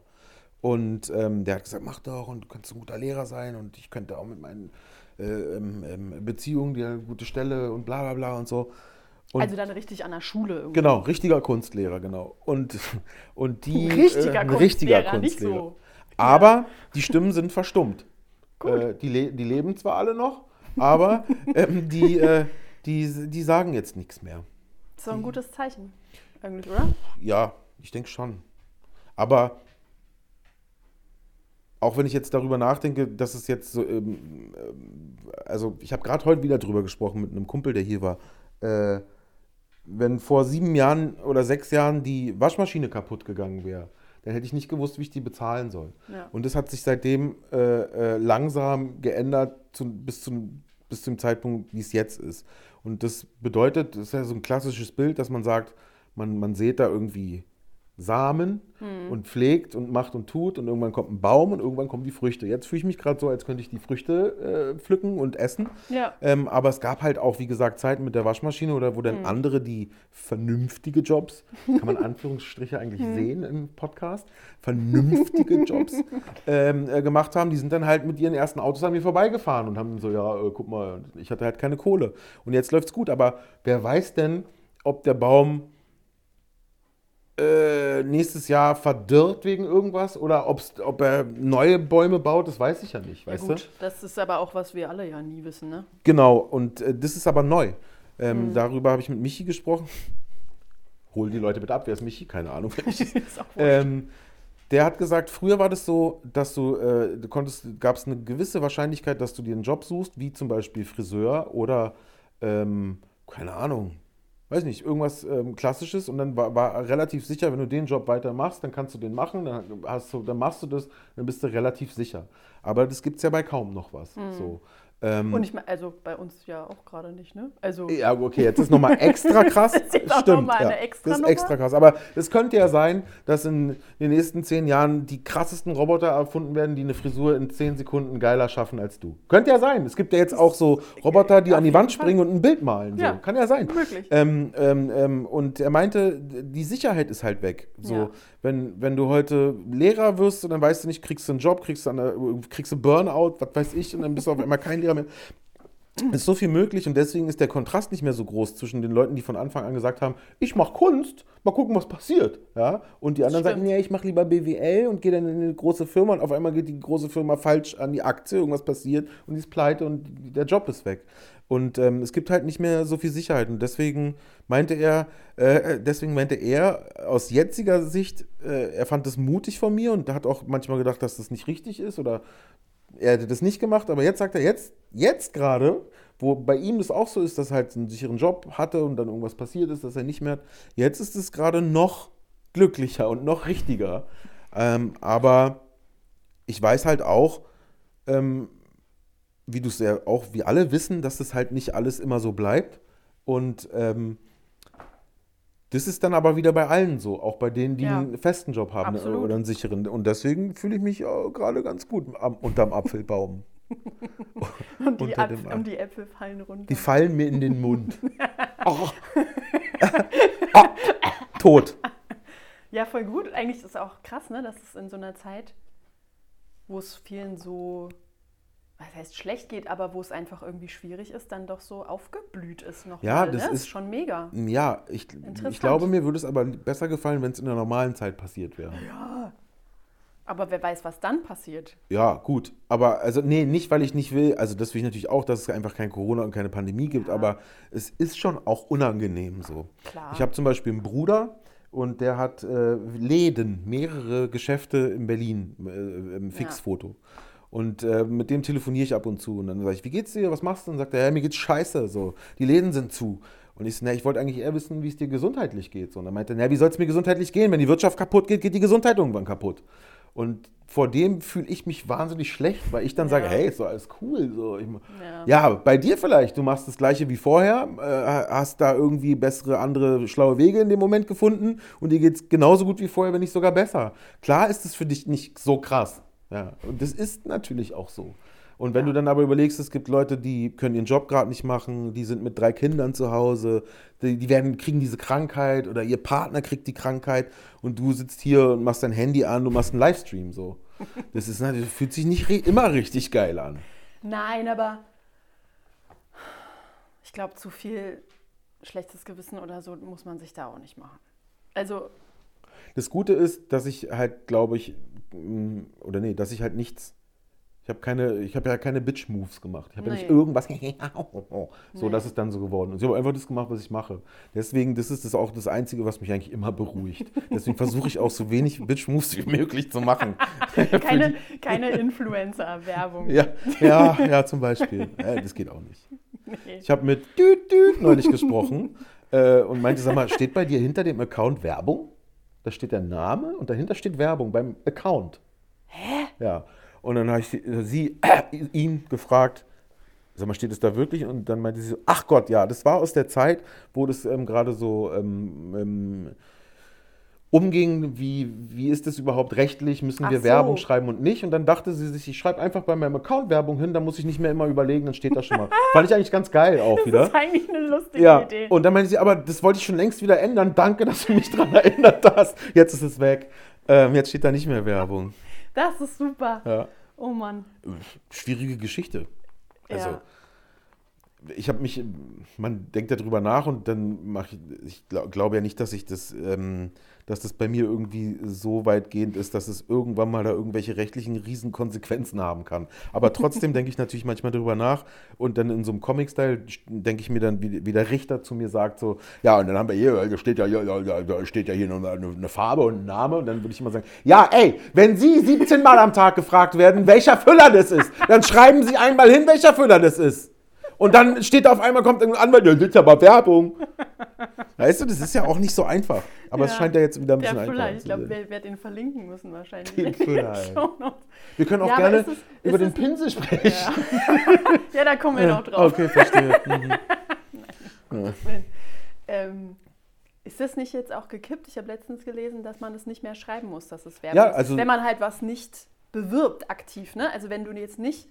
Und ähm, der hat gesagt, mach doch und du kannst ein guter Lehrer sein und ich könnte auch mit meinen äh, ähm, ähm, Beziehungen dir eine gute Stelle und bla bla bla und so. Und also dann richtig an der Schule irgendwie. Genau, richtiger Kunstlehrer, genau. Und, und die. Richtiger ein Kunstlehrer, richtiger nicht Kunstlehrer. so. Aber die Stimmen sind verstummt. Äh, die, le die leben zwar alle noch, aber ähm, die, äh, die, die sagen jetzt nichts mehr. Das ist doch ein gutes Zeichen. Eigentlich, oder? Ja, ich denke schon. Aber auch wenn ich jetzt darüber nachdenke, dass es jetzt so, ähm, ähm, also ich habe gerade heute wieder drüber gesprochen mit einem Kumpel, der hier war. Äh, wenn vor sieben Jahren oder sechs Jahren die Waschmaschine kaputt gegangen wäre, dann hätte ich nicht gewusst, wie ich die bezahlen soll. Ja. Und das hat sich seitdem äh, äh, langsam geändert zu, bis, zum, bis zum Zeitpunkt, wie es jetzt ist. Und das bedeutet, das ist ja so ein klassisches Bild, dass man sagt, man, man sät da irgendwie Samen Hm. und pflegt und macht und tut und irgendwann kommt ein Baum und irgendwann kommen die Früchte. Jetzt fühle ich mich gerade so, als könnte ich die Früchte äh, pflücken und essen. Ja. Ähm, aber es gab halt auch, wie gesagt, Zeiten mit der Waschmaschine oder wo dann Hm. andere, die vernünftige Jobs, kann man Anführungsstriche eigentlich Hm. sehen im Podcast, vernünftige Jobs ähm, äh, gemacht haben, die sind dann halt mit ihren ersten Autos an mir vorbeigefahren und haben so, ja, äh, guck mal, ich hatte halt keine Kohle. Und jetzt läuft's gut, aber wer weiß denn, ob der Baum äh, nächstes Jahr verdirrt wegen irgendwas oder ob er neue Bäume baut, das weiß ich ja nicht, Ja, weißt du? gut, das ist aber auch, was wir alle ja nie wissen, ne? Genau, und äh, das ist aber neu. Ähm, Mhm. Darüber habe ich mit Michi gesprochen. Hol die Leute bitte ab, wer ist Michi? Keine Ahnung. wer Michi ist. ist ähm, der hat gesagt, früher war das so, dass du, äh, du konntest, gab es eine gewisse Wahrscheinlichkeit, dass du dir einen Job suchst, wie zum Beispiel Friseur oder, ähm, keine Ahnung, weiß nicht, irgendwas ähm, Klassisches und dann war, war relativ sicher, wenn du den Job weitermachst, dann kannst du den machen, dann, hast du, dann machst du das, dann bist du relativ sicher. Aber das gibt es ja bei kaum noch was. So. Ähm, Und ich meine, also bei uns ja auch gerade nicht, ne? Also ja, okay, jetzt ist nochmal extra krass. Das ist jetzt auch Stimmt, mal eine ja, extra Das ist extra krass. Aber es könnte ja sein, dass in den nächsten zehn Jahren die krassesten Roboter erfunden werden, die eine Frisur in zehn Sekunden geiler schaffen als du. Könnte ja sein. Es gibt ja jetzt auch so Roboter, die Auf an die Wand springen und ein Bild malen. So. Ja, Kann ja sein. möglich. Ähm, ähm, ähm, und er meinte, die Sicherheit ist halt weg. So, Ja. wenn, wenn du heute Lehrer wirst und dann weißt du nicht, kriegst du einen Job, kriegst du, eine, kriegst du Burnout, was weiß ich, und dann bist du auf einmal kein Lehrer Es ist so viel möglich und deswegen ist der Kontrast nicht mehr so groß zwischen den Leuten, die von Anfang an gesagt haben, ich mache Kunst, mal gucken, was passiert. Ja? Und die anderen sagen, nee, ich mache lieber BWL und gehe dann in eine große Firma und auf einmal geht die große Firma falsch an die Aktie, irgendwas passiert und die ist pleite und der Job ist weg. Und ähm, es gibt halt nicht mehr so viel Sicherheit und deswegen meinte er, äh, deswegen meinte er aus jetziger Sicht, äh, er fand das mutig von mir und hat auch manchmal gedacht, dass das nicht richtig ist oder er hätte das nicht gemacht, aber jetzt sagt er, jetzt, jetzt gerade, wo bei ihm das auch so ist, dass er halt einen sicheren Job hatte und dann irgendwas passiert ist, dass er nicht mehr hat, jetzt ist es gerade noch glücklicher und noch richtiger. Ähm, aber ich weiß halt auch, ähm, wie du es ja auch, wie alle wissen, dass das halt nicht alles immer so bleibt. Und ähm, das ist dann aber wieder bei allen so, auch bei denen, die Ja. einen festen Job haben Absolut. oder einen sicheren. Und deswegen fühle ich mich äh, gerade ganz gut am, unterm Apfelbaum. und, die Apf dem und die Äpfel fallen runter. Die fallen mir in den Mund. Oh. Ah, tot. Ja, voll gut. Eigentlich ist es auch krass, ne, dass es in so einer Zeit, wo es vielen so, was heißt schlecht geht, aber wo es einfach irgendwie schwierig ist, dann doch so aufgeblüht ist noch Ja, mal, das ne? ist- schon mega. Ja, ich, ich glaube, mir würde es aber besser gefallen, wenn es in der normalen Zeit passiert wäre. Aber wer weiß, was dann passiert. Ja, gut. Aber, also, nee, nicht, weil ich nicht will. Also, das will ich natürlich auch, dass es einfach kein Corona und keine Pandemie gibt. Ja. Aber es ist schon auch unangenehm so. Klar. Ich habe zum Beispiel einen Bruder und der hat äh, Läden, mehrere Geschäfte in Berlin, äh, im Fixfoto. Und äh, mit dem telefoniere ich ab und zu. Und dann sage ich, wie geht's dir? Was machst du? Und dann sagt er, ja, mir geht's scheiße. So, die Läden sind zu. Und ich so, na, ich wollte eigentlich eher wissen, wie es dir gesundheitlich geht. So, und dann meinte er, na, wie soll es mir gesundheitlich gehen? Wenn die Wirtschaft kaputt geht, geht die Gesundheit irgendwann kaputt. Und vor dem fühle ich mich wahnsinnig schlecht, weil ich dann sage, Ja. hey, ist doch alles cool. So, ich, Ja. ja, bei dir vielleicht. Du machst das gleiche wie vorher, äh, hast da irgendwie bessere, andere, schlaue Wege in dem Moment gefunden und dir geht es genauso gut wie vorher, wenn nicht sogar besser. Klar ist es für dich nicht so krass. Ja, und das ist natürlich auch so. Und wenn Ja. du dann aber überlegst, es gibt Leute, die können ihren Job gerade nicht machen, die sind mit drei Kindern zu Hause, die, die werden, kriegen diese Krankheit oder ihr Partner kriegt die Krankheit und du sitzt hier und machst dein Handy an, du machst einen Livestream so. Das ist natürlich, fühlt sich nicht immer richtig geil an. Nein, aber ich glaube, zu viel schlechtes Gewissen oder so muss man sich da auch nicht machen. Also, Das Gute ist, dass ich halt, glaube ich, mh, oder nee, dass ich halt nichts. Ich habe keine, ich habe ja keine Bitch-Moves gemacht. Ich habe ja nicht Nee. irgendwas, so dass es dann so geworden ist. Ich habe einfach das gemacht, was ich mache. Deswegen, das ist das auch das Einzige, was mich eigentlich immer beruhigt. Deswegen versuche ich auch so wenig Bitch-Moves wie möglich zu machen. keine, keine Influencer-Werbung. Ja, ja, ja, zum Beispiel. Ja, das geht auch nicht. Nee. Ich habe mit Düt Düt neulich gesprochen äh, und meinte, sag mal, steht bei dir hinter dem Account Werbung? Da steht der Name und dahinter steht Werbung beim Account. Hä? Ja. Und dann habe ich sie, sie äh, ihn gefragt, sag mal, steht es da wirklich? Und dann meinte sie so, ach Gott, ja, das war aus der Zeit, wo das ähm, gerade so ähm, ähm, umging, wie, wie ist das überhaupt rechtlich, müssen Ach wir so. Werbung schreiben und nicht. Und dann dachte sie sich, ich schreibe einfach bei meinem Account Werbung hin, dann muss ich nicht mehr immer überlegen, dann steht da schon mal. Fand ich eigentlich ganz geil auch Das wieder. ist eigentlich eine lustige Ja, Idee. und dann meinte sie, aber das wollte ich schon längst wieder ändern. Danke, dass du mich daran erinnert hast. Jetzt ist es weg. Ähm, jetzt steht da nicht mehr Werbung. das ist super. Ja. Oh Mann. Schwierige Geschichte. Also, Ja. ich habe mich, man denkt darüber nach und dann mache ich, ich glaub, glaube ja nicht, dass ich das, ähm, dass das bei mir irgendwie so weitgehend ist, dass es irgendwann mal da irgendwelche rechtlichen Riesenkonsequenzen haben kann. Aber trotzdem denke ich natürlich manchmal darüber nach und dann in so einem Comic-Style denke ich mir dann, wie, wie der Richter zu mir sagt, so, ja, und dann haben wir hier, da steht ja, da steht ja hier eine, eine Farbe und ein Name und dann würde ich immer sagen, ja, ey, wenn Sie 17 Mal am Tag gefragt werden, welcher Füller das ist, dann schreiben Sie einmal hin, welcher Füller das ist. Und dann steht da auf einmal, kommt ein Anwalt, da sitzt aber Werbung. Weißt du, das ist ja auch nicht so einfach. Aber es Ja. scheint ja jetzt wieder ein bisschen Füller, einfacher ich glaube, sein. wer, wer den verlinken müssen wahrscheinlich. Den Füller. Shownotes. Wir können auch Ja, gerne ist es- über ist den es- Pinsel sprechen. Ja. ja, da kommen wir noch drauf. Okay, verstehe. Mhm. Ähm, ist das nicht jetzt auch gekippt? Ich habe letztens gelesen, dass man es nicht mehr schreiben muss, dass es Werbung Ja, ist. also- Wenn man halt was nicht bewirbt aktiv. Ne? Also wenn du jetzt nicht,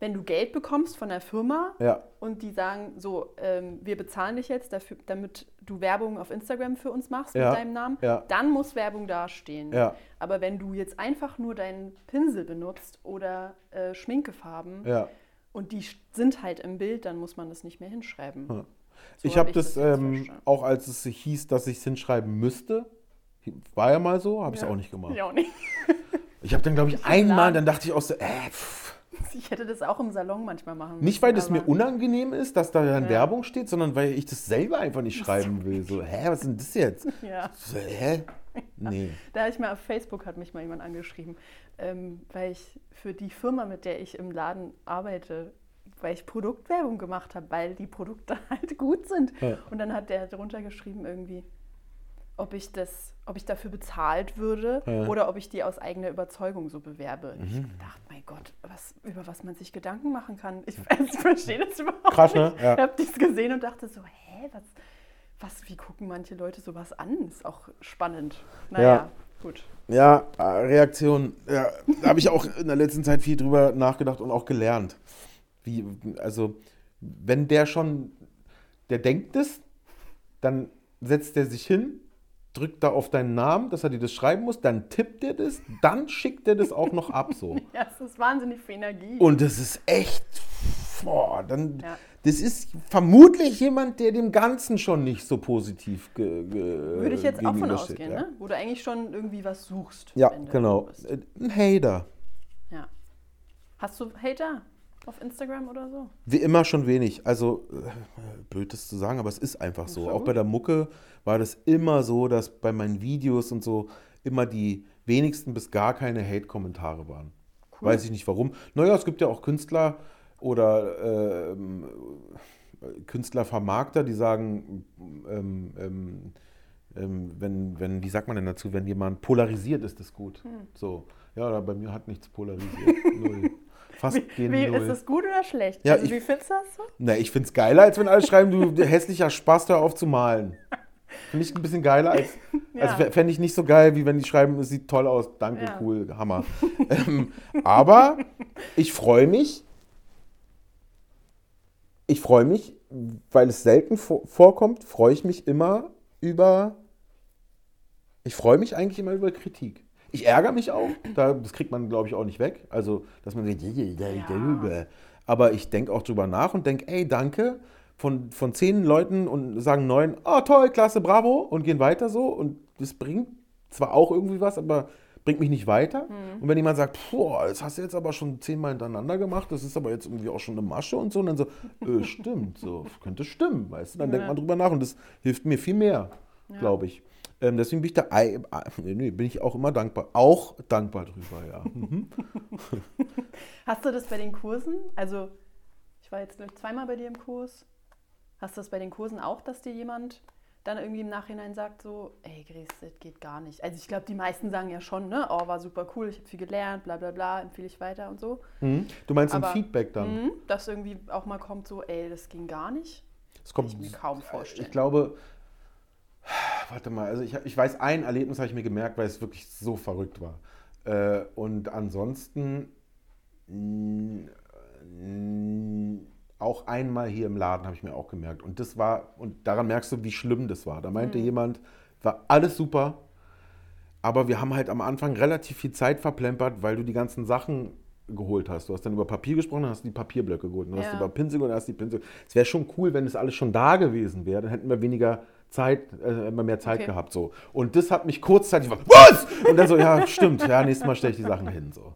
wenn du Geld bekommst von der Firma Ja, und die sagen, so, ähm, wir bezahlen dich jetzt, dafür, damit du Werbung auf Instagram für uns machst Ja, mit deinem Namen, ja. dann muss Werbung dastehen. Aber wenn du jetzt einfach nur deinen Pinsel benutzt oder äh, Schminkefarben und die sind halt im Bild, dann muss man das nicht mehr hinschreiben. Ja. So ich hab habe das, jetzt ähm, auch als es hieß, dass ich es hinschreiben müsste, war ja mal so, habe ich es auch nicht gemacht. Ich auch nicht. Ich habe dann, glaube ich, einmal, dann dachte ich auch so, äh, pff. Ich hätte das auch im Salon manchmal machen müssen. Nicht, weil das mir unangenehm ist, dass da dann Ja. Werbung steht, sondern weil ich das selber einfach nicht schreiben will. So, hä, was ist denn das jetzt? Ja, So, hä? Nee. da habe ich mal auf Facebook hat mich mal jemand angeschrieben, ähm, weil ich für die Firma, mit der ich im Laden arbeite, weil ich Produktwerbung gemacht habe, weil die Produkte halt gut sind. Ja. Und dann hat der drunter geschrieben irgendwie, ob ich das, ob ich dafür bezahlt würde Ja. oder ob ich die aus eigener Überzeugung so bewerbe. Ich Mhm. dachte, mein Gott, was, über was man sich Gedanken machen kann. Ich, ich verstehe das überhaupt Krass, ne? nicht. Ja. Ich habe das gesehen und dachte so, hä, was, was, wie gucken manche Leute sowas an? Ist auch spannend. Naja, Ja. gut. Ja, äh, Reaktion. Ja, da habe ich auch in der letzten Zeit viel drüber nachgedacht und auch gelernt. Wie, also, wenn der schon, der denkt es, dann setzt er sich hin, drückt da auf deinen Namen, dass er dir das schreiben muss, dann tippt er das, dann schickt er das auch noch ab so. Ja, es ist wahnsinnig viel Energie. Und das ist echt, boah, dann, Ja. das ist vermutlich jemand, der dem Ganzen schon nicht so positiv ge, ge, Würde ich jetzt auch von ausgehen, ja. ne? Wo du eigentlich schon irgendwie was suchst. Ja, genau. Ein Hater. Ja. Hast du Hater auf Instagram oder so? Wie immer schon wenig. Also, äh, blöd das zu sagen, aber es ist einfach so. Voll Auch bei der Mucke war das immer so, dass bei meinen Videos und so immer die wenigsten bis gar keine Hate-Kommentare waren. Cool. Weiß ich nicht warum. Naja, es gibt ja auch Künstler oder ähm, Künstlervermarkter, die sagen, ähm, ähm, ähm, wenn, wenn, wie sagt man denn dazu, wenn jemand polarisiert, ist das gut. Hm. So. Ja, bei mir hat nichts polarisiert. Null. Fast Wie, wie ist das gut oder schlecht? Ja, also, ich- wie findest du das so? Na, ich find's geiler, als wenn alle schreiben, du hässlicher Spaß, hör auf zu malen. Finde ich ein bisschen geiler als. Ja. Also fände ich nicht so geil, wie wenn die schreiben, es sieht toll aus, danke, Ja. cool, Hammer. ähm, aber ich freue mich. Ich freue mich, weil es selten vor, vorkommt, freue ich mich immer über. Ich freue mich eigentlich immer über Kritik. Ich ärgere mich auch, da, das kriegt man, glaube ich, auch nicht weg. Also, dass man sagt, Ja. aber ich denke auch drüber nach und denke, ey, danke. Von, von zehn Leuten und sagen neun, oh toll, klasse, bravo und gehen weiter so. Und das bringt zwar auch irgendwie was, aber bringt mich nicht weiter. Und wenn jemand sagt, boah, das hast du jetzt aber schon zehnmal hintereinander gemacht, das ist aber jetzt irgendwie auch schon eine Masche und so, und dann so, äh, stimmt, so, könnte stimmen, weißt du, dann denkt Ja. man drüber nach und das hilft mir viel mehr, Ja. glaube ich. Ähm, deswegen bin ich da, ah, nee, bin ich auch immer dankbar, auch dankbar drüber, ja. Mhm. Hast du das bei den Kursen? Also, ich war jetzt ich, zweimal bei dir im Kurs. Hast du das bei den Kursen auch, dass dir jemand dann irgendwie im Nachhinein sagt, so, ey, Gries, das geht gar nicht. Also, ich glaube, die meisten sagen ja schon, ne, oh, war super cool, ich habe viel gelernt, bla bla bla, empfehle ich weiter und so. Mhm. Du meinst im Aber- Feedback dann? Mhm, dass irgendwie auch mal kommt, so, ey, das ging gar nicht. Es kommt, Kann ich mir kaum vorstellen. Ich glaube, warte mal, also ich, ich weiß, ein Erlebnis habe ich mir gemerkt, weil es wirklich so verrückt war. Äh, und ansonsten mh, auch einmal hier im Laden habe ich mir auch gemerkt. Und das war, und daran merkst du, wie schlimm das war. Da meinte jemand, war alles super, aber wir haben halt am Anfang relativ viel Zeit verplempert, weil du die ganzen Sachen geholt hast. Du hast dann über Papier gesprochen, dann hast du die Papierblöcke geholt. Dann hast Ja. du über Pinsel dann hast du die Pinsel. Es wäre schon cool, wenn das alles schon da gewesen wäre. Dann hätten wir weniger Zeit, äh, immer mehr Zeit Okay. gehabt. So. Und das hat mich kurzzeitig, was? Und dann so, ja, stimmt, ja, nächstes Mal stelle ich die Sachen hin. So.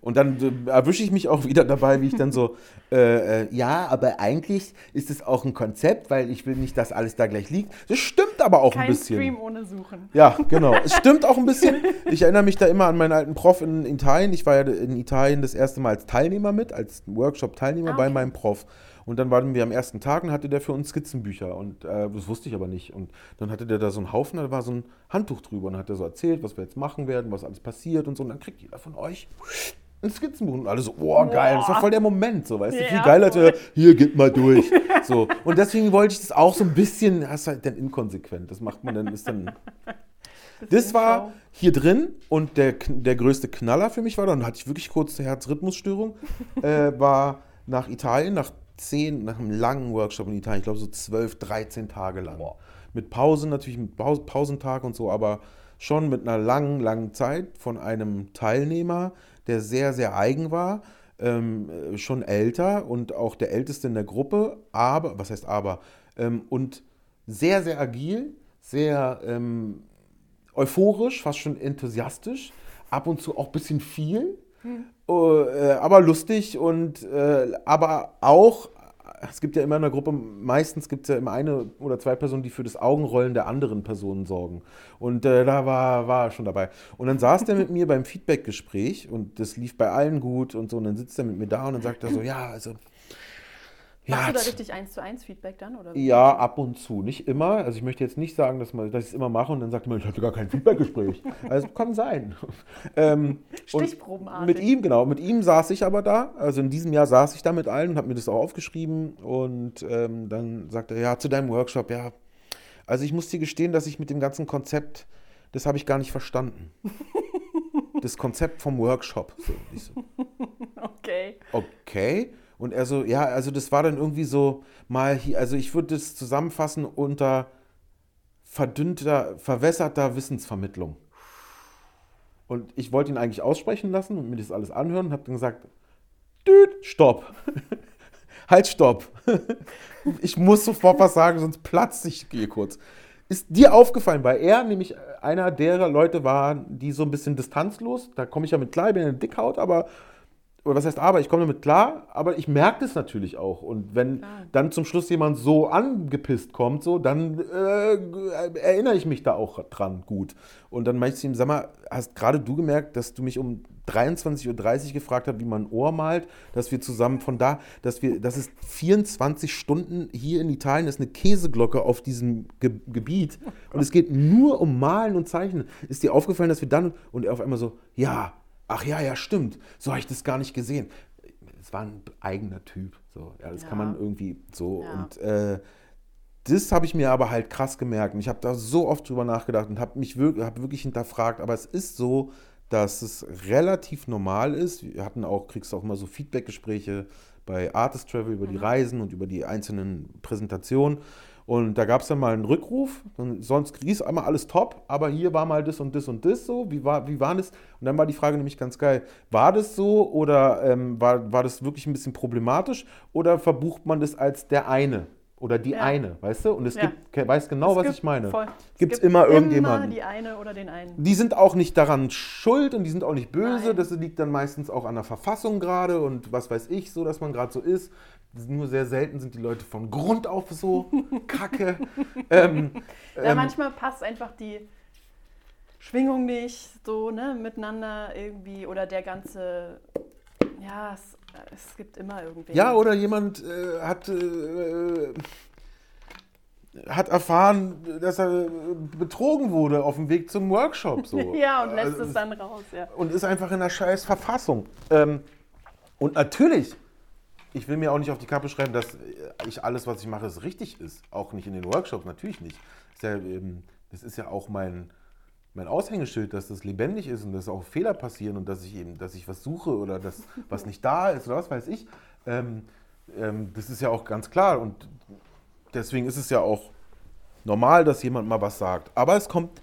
Und dann äh, erwische ich mich auch wieder dabei, wie ich dann so, äh, äh, ja, aber eigentlich ist es auch ein Konzept, weil ich will nicht, dass alles da gleich liegt. Das stimmt aber auch Kein ein bisschen. Stream ohne Suchen. Ja, genau. Es stimmt auch ein bisschen. Ich erinnere mich da immer an meinen alten Prof in Italien. Ich war ja in Italien das erste Mal als Teilnehmer mit, als Workshop-Teilnehmer Ah, bei okay. meinem Prof. Und dann waren wir am ersten Tag und hatte der für uns Skizzenbücher. Und äh, das wusste ich aber nicht. Und dann hatte der da so einen Haufen, da war so ein Handtuch drüber. Und hat er so erzählt, was wir jetzt machen werden, was alles passiert und so. Und dann kriegt jeder von euch ein Skizzenbuch. Und alle so, oh geil, das war voll der Moment, so, weißt du? Viel Ja, geiler, als er, hier, geht mal durch. So. Und deswegen wollte ich das auch so ein bisschen, das ist halt dann inkonsequent. Das macht man dann, ist dann. Das war hier drin und der, der größte Knaller für mich war, dann hatte ich wirklich kurz eine Herzrhythmusstörung, äh, war nach Italien, nach zehn, nach einem langen Workshop in Italien, ich glaube so 12, 13 Tage lang. Mit Pausen natürlich, mit Pause, Pausentag und so, aber schon mit einer langen, langen Zeit von einem Teilnehmer, der sehr, sehr eigen war, ähm, äh, schon älter und auch der älteste in der Gruppe, aber, was heißt aber, ähm, und sehr, sehr agil, sehr ähm, euphorisch, fast schon enthusiastisch, ab und zu auch ein bisschen viel, äh, aber lustig und äh, aber auch, es gibt ja immer in der Gruppe, meistens gibt es ja immer eine oder zwei Personen, die für das Augenrollen der anderen Personen sorgen. Und äh, da war, war er schon dabei. Und dann saß der mit mir beim Feedback-Gespräch und das lief bei allen gut und so. Und dann sitzt er mit mir da und dann sagt er so, ja, also. Machst du da richtig 1 zu 1 Feedback dann? Oder ja, ab und zu. Nicht immer. Also ich möchte jetzt nicht sagen, dass, man, dass ich es immer mache und dann sagt man, ich hatte gar kein Feedbackgespräch. Also kann sein. ähm, Stichprobenartig. mit ihm, genau. Mit ihm saß ich aber da. Also in diesem Jahr saß ich da mit allen und habe mir das auch aufgeschrieben. Und ähm, dann sagt er, ja, zu deinem Workshop, ja. Also ich muss dir gestehen, dass ich mit dem ganzen Konzept, das habe ich gar nicht verstanden. das Konzept vom Workshop. So, so, Okay. Okay. Und er so, ja, also das war dann irgendwie so mal hier, also ich würde das zusammenfassen unter verdünnter, verwässerter Wissensvermittlung. Und ich wollte ihn eigentlich aussprechen lassen und mir das alles anhören und habe dann gesagt, Düt, stopp. halt, stopp. ich muss sofort was sagen, sonst platze ich hier kurz. Ist dir aufgefallen, weil er nämlich einer derer Leute war, die so ein bisschen distanzlos, da komme ich ja mit klar, ich bin eine Dickhaut, aber oder was heißt aber, ich komme damit klar, aber ich merke das natürlich auch. Und wenn Klar. dann zum Schluss jemand so angepisst kommt, so, dann äh, erinnere ich mich da auch dran gut. Und dann meinte ich zu ihm, sag mal, hast gerade du gemerkt, dass du mich um 23.30 Uhr gefragt hast, wie man ein Ohr malt, dass wir zusammen von da, dass wir, das ist 24 Stunden hier in Italien, ist eine Käseglocke auf diesem Ge Gebiet und es geht nur um Malen und Zeichnen. Ist dir aufgefallen, dass wir dann, und er auf einmal so, ja, ach ja, ja, stimmt, so habe ich das gar nicht gesehen. Es war ein eigener Typ, so, ja, das kann Ja. man irgendwie so Ja. und äh, das habe ich mir aber halt krass gemerkt. Und ich habe da so oft drüber nachgedacht und habe mich wirklich, hab wirklich hinterfragt. Aber es ist so, dass es relativ normal ist. Wir hatten auch, kriegst du auch immer so Feedbackgespräche bei Artist Travel über die Reisen und über die einzelnen Präsentationen. Und da gab es dann mal einen Rückruf. Und sonst hieß einmal alles top, aber hier war mal das und das und das so. Wie war, wie war das? Und dann war die Frage nämlich ganz geil: War das so oder ähm, war, war das wirklich ein bisschen problematisch oder verbucht man das als der eine oder die Ja. eine, weißt du? Und es Ja. gibt, weiß genau, Es was gibt- ich meine. voll. Es Gibt's gibt immer irgendjemanden. Immer die eine oder den einen. Die sind auch nicht daran schuld und die sind auch nicht böse. Nein. Das liegt dann meistens auch an der Verfassung gerade und was weiß ich, so dass man gerade so ist. Nur sehr selten sind die Leute von Grund auf so kacke. ähm, Ja, ähm, manchmal passt einfach die Schwingung nicht so, ne, miteinander irgendwie oder der ganze, ja, es, es gibt immer irgendwie. ja, oder jemand äh, hat, äh, hat erfahren, dass er betrogen wurde auf dem Weg zum Workshop. So. Ja, und lässt Also, es dann raus, ja. und ist einfach in einer scheiß Verfassung. Ähm, und natürlich, ich will mir auch nicht auf die Kappe schreiben, dass ich alles, was ich mache, es richtig ist. Auch nicht in den Workshops, natürlich nicht. Das ist ja, ähm, das ist ja auch mein, mein Aushängeschild, dass das lebendig ist und dass auch Fehler passieren und dass ich eben, dass ich was suche oder dass was nicht da ist oder was weiß ich. Ähm, ähm, das ist ja auch ganz klar und deswegen ist es ja auch normal, dass jemand mal was sagt. Aber es kommt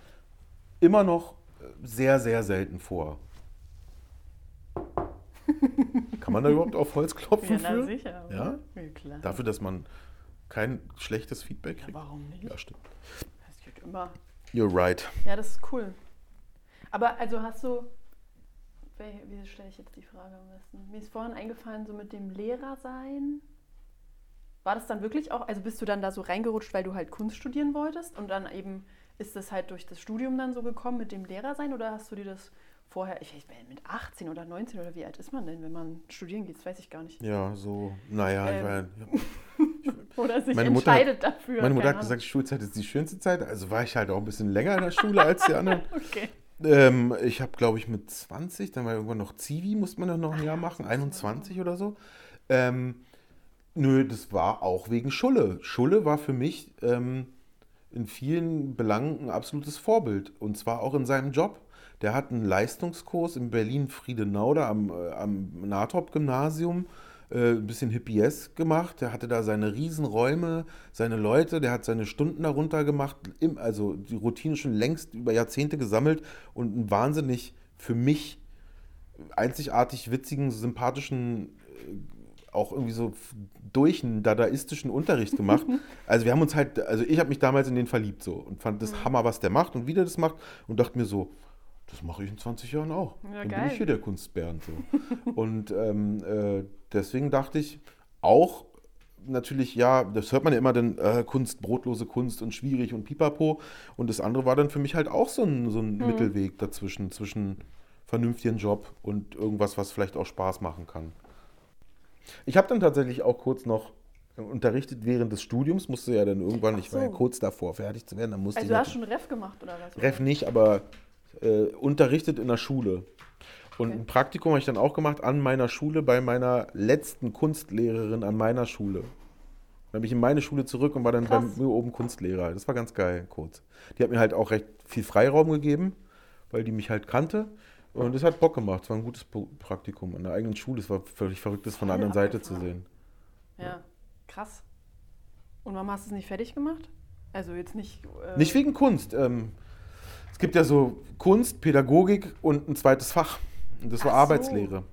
immer noch sehr, sehr selten vor. Kann man da überhaupt auf Holz klopfen Ja, na für? sicher. Ja? ja klar. Dafür, dass man kein schlechtes Feedback ja, kriegt? warum nicht? Ja, stimmt. Das geht immer. You're right. Ja, das ist cool. Aber also hast du, wie stelle ich jetzt die Frage am besten? Mir ist vorhin eingefallen, so mit dem Lehrer sein. war das dann wirklich auch, also bist du dann da so reingerutscht, weil du halt Kunst studieren wolltest und dann eben ist das halt durch das Studium dann so gekommen mit dem Lehrer sein oder hast du dir das vorher, ich weiß mit 18 oder 19 oder wie alt ist man denn, wenn man studieren geht, das weiß ich gar nicht. Ja, so, naja, ich Ähm, war, ja, Oder sich Meine Mutter entscheidet dafür. meine Mutter hat gesagt, die Schulzeit ist die schönste Zeit. Also war ich halt auch ein bisschen länger in der Schule als die anderen. Okay. Ähm, ich habe, glaube ich, mit 20, dann war irgendwann noch Zivi, musste man dann noch ein Jahr machen, 21 oder so. Ähm, nö, das war auch wegen Schulle. Schulle war für mich ähm, in vielen Belangen ein absolutes Vorbild. Und zwar auch in seinem Job. Der hat einen Leistungskurs in Berlin-Friedenau, da am, äh, am Natrop-Gymnasium, äh, ein bisschen Hippies gemacht. Der hatte da seine Riesenräume, seine Leute, der hat seine Stunden darunter gemacht, im, also die Routine schon längst über Jahrzehnte gesammelt und einen wahnsinnig für mich einzigartig witzigen, sympathischen, äh, auch irgendwie so durch einen dadaistischen Unterricht gemacht. Also wir haben uns halt, also ich habe mich damals in den verliebt so und fand das Hammer, was der macht und wie der das macht und dachte mir so, das mache ich in 20 Jahren auch. Ja, Dann bin geil. ich hier der Kunstbären so. und ähm, äh, deswegen dachte ich auch natürlich, ja, das hört man ja immer dann, äh, Kunst, brotlose Kunst und schwierig und pipapo. Und das andere war dann für mich halt auch so ein, so ein Mittelweg dazwischen, zwischen vernünftigen Job und irgendwas, was vielleicht auch Spaß machen kann. Ich habe dann tatsächlich auch kurz noch unterrichtet während des Studiums, musste ja dann irgendwann, ich war ja so. kurz davor, fertig zu werden, dann musste Also ich du hast schon Ref gemacht oder was? Ref nicht, aber äh, unterrichtet in der Schule. Und Okay. ein Praktikum habe ich dann auch gemacht an meiner Schule bei meiner letzten Kunstlehrerin an meiner Schule. Dann bin ich in meine Schule zurück und war dann Krass. bei mir oben Kunstlehrer. Das war ganz geil, kurz. Die hat mir halt auch recht viel Freiraum gegeben, weil die mich halt kannte. Und es hat Bock gemacht. Es war ein gutes Praktikum an der eigenen Schule. Es war völlig verrückt, das von der anderen Seite zu sehen. Ja, krass. Und warum hast du es nicht fertig gemacht? Also jetzt nicht. Äh, Nicht wegen Kunst. Ähm, es gibt ja so Kunst, Pädagogik und ein zweites Fach. Und das war so. Arbeitslehre.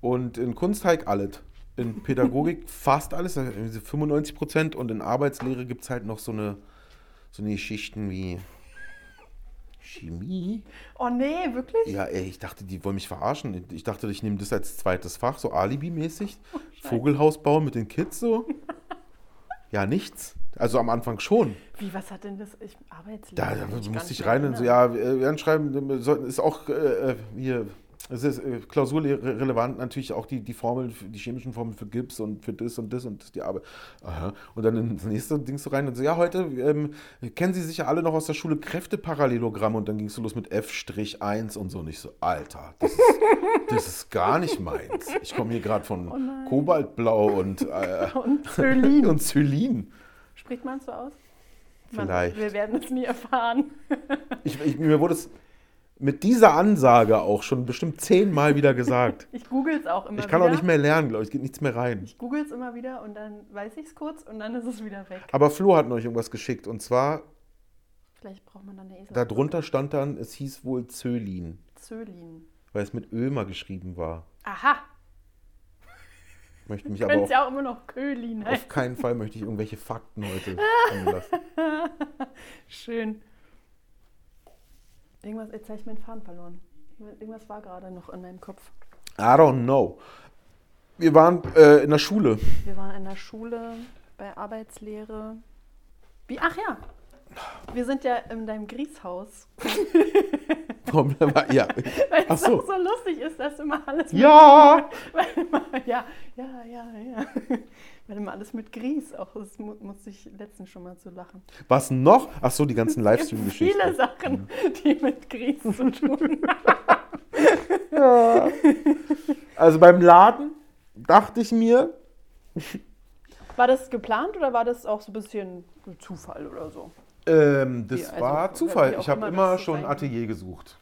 Und in Kunst halt alles. In Pädagogik fast alles, also irgendwie so 95 Prozent. Und in Arbeitslehre gibt es halt noch so eine, so eine Geschichten wie Chemie. Oh nee, wirklich? Ja, ey, ich dachte, die wollen mich verarschen. Ich dachte, ich nehme das als zweites Fach, so Alibi-mäßig. Oh, Vogelhaus bauen mit den Kids so. Ja, nichts. Also am Anfang schon. Wie, was hat denn das? Ich, Arbeitsleben. Da, da musste nicht ich rein und so, ja, wir werden schreiben, wir sollten- ist auch äh, hier, es ist äh, klausurrelevant natürlich auch die, die Formeln, die chemischen Formeln für Gips und für das und das und die Arbeit. Aha. Und dann ins nächste Ding so rein und so, ja, heute ähm, kennen Sie sicher alle noch aus der Schule Kräfteparallelogramm und dann ging es so los mit F-1 und so. Und ich so, Alter, das ist, das ist gar nicht meins. Ich komme hier gerade von Oh. Kobaltblau und, äh, Und Zölin. und Zylin. Spricht man es so aus? Vielleicht. wir werden es nie erfahren. Ich, ich, mir wurde es mit dieser Ansage auch schon bestimmt zehnmal wieder gesagt. Ich google es auch immer Ich kann wieder. auch nicht mehr lernen, glaube ich. Es geht nichts mehr rein. Ich google es immer wieder und dann weiß ich es kurz und dann ist es wieder weg. Aber Flo hat neulich irgendwas geschickt. Und zwar, Vielleicht braucht man dann eine Esel. da drunter stand dann, es hieß wohl Zölin, Zölin. weil es mit Ömer geschrieben war. Aha, Möchte mich aber es ja auch immer noch Kölin heißen. auf keinen Fall möchte ich irgendwelche Fakten heute anlassen. Schön. Irgendwas, jetzt habe ich meinen Faden verloren. Irgendwas war gerade noch in meinem Kopf. I don't know. Wir waren äh, in der Schule. Wir waren in der Schule bei Arbeitslehre. Wie? Ach ja. Wir sind ja in deinem Grießhaus. ja. Weil es so. auch so lustig ist, dass immer alles ja. Weil immer, ja, ja, ja, ja. Weil immer alles mit Grieß auch ist, mu musste ich letztens schon mal zu lachen. Was noch? Ach so, die ganzen Livestream-Geschichten. viele Sachen, die mit Grieß zu tun haben. Also beim Laden dachte ich mir, War das geplant oder war das auch so ein bisschen Zufall oder so? Ähm, das also, war Zufall. Ich habe immer immer schon ein Atelier gesucht.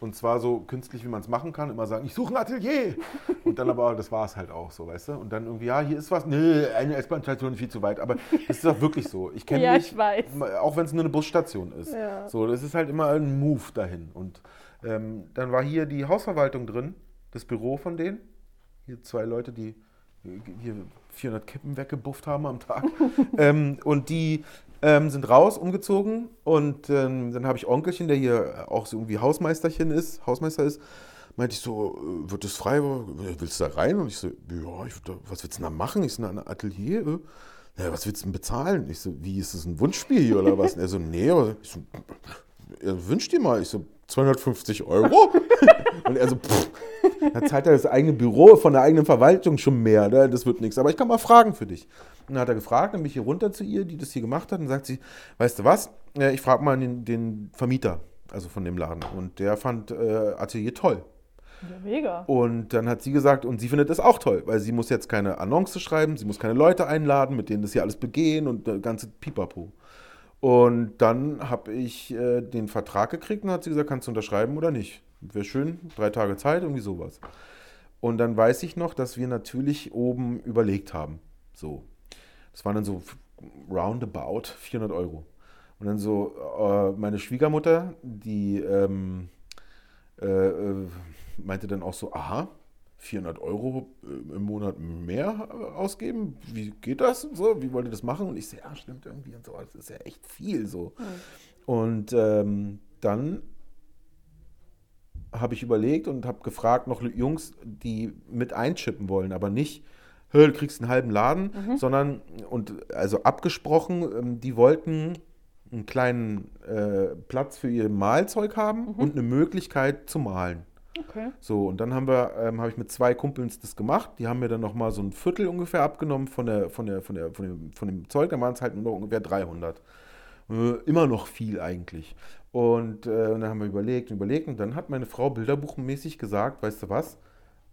Und zwar so künstlich, wie man es machen kann. Immer sagen, ich suche ein Atelier. Und dann aber, das war es halt auch so, weißt du? Und dann irgendwie, ja, hier ist was. Nö, eine S-Bahn-Station ist viel zu weit. Aber das ist doch wirklich so. Ich kenne Ja, mich, ich weiß. auch wenn es nur eine Busstation ist. Ja. So, das ist halt immer ein Move dahin. Und ähm, dann war hier die Hausverwaltung drin, das Büro von denen. Hier zwei Leute, die äh, hier 400 Kippen weggebufft haben am Tag. ähm, und die ähm, sind raus, umgezogen. Und ähm, dann habe ich Onkelchen, der hier auch so irgendwie Hausmeisterchen ist, Hausmeister ist, meinte ich so, äh, wird das frei? Willst du da rein? Und ich so, ja, ich was willst du denn da machen? Ich so, ein Atelier? äh. was willst du denn bezahlen? Ich so, wie ist das ein Wunschspiel hier oder was? Und er so, nee, ich so, wünsch dir mal. Ich so, 250 Euro? Und er so, pff, dann zahlt er das eigene Büro von der eigenen Verwaltung schon mehr, ne? das wird nichts. Aber ich kann mal fragen für dich. Und dann hat er gefragt, dann bin ich hier runter zu ihr, die das hier gemacht hat, und sagt sie, weißt du was, ich frage mal den, den, Vermieter, also von dem Laden. Und der fand äh, Atelier toll. Ja, mega. Und dann hat sie gesagt, und sie findet das auch toll, weil sie muss jetzt keine Annonce schreiben, sie muss keine Leute einladen, mit denen das hier alles begehen und der ganze Pipapo. Und dann habe ich äh, den Vertrag gekriegt und hat sie gesagt, kannst du unterschreiben oder nicht? Wäre schön, drei Tage Zeit, irgendwie sowas. Und dann weiß ich noch, dass wir natürlich oben überlegt haben. So. Das waren dann so roundabout 400 Euro. Und dann so, äh, meine Schwiegermutter, die ähm, äh, äh meinte dann auch so, aha, 400 Euro äh, im Monat mehr ausgeben? Wie geht das? So, wie wollt ihr das machen? Und ich sehe, ja, stimmt irgendwie und so, das ist ja echt viel so. Mhm. Und ähm, dann habe ich überlegt und habe gefragt, noch Jungs, die mit einschippen wollen, aber nicht, du kriegst einen halben Laden, mhm. sondern, und also abgesprochen, ähm, die wollten einen kleinen äh, Platz für ihr Malzeug haben mhm. und eine Möglichkeit zu malen. Okay. So, und dann haben wir, ähm, habe ich mit zwei Kumpels das gemacht. Die haben mir dann nochmal so ein Viertel ungefähr abgenommen von, der, von, der, von, der, von, dem, von dem Zeug. Dann waren es halt nur noch ungefähr 300. Äh, immer noch viel eigentlich. Und, äh, und dann haben wir überlegt und überlegt. Und dann hat meine Frau bilderbuchmäßig gesagt, weißt du was,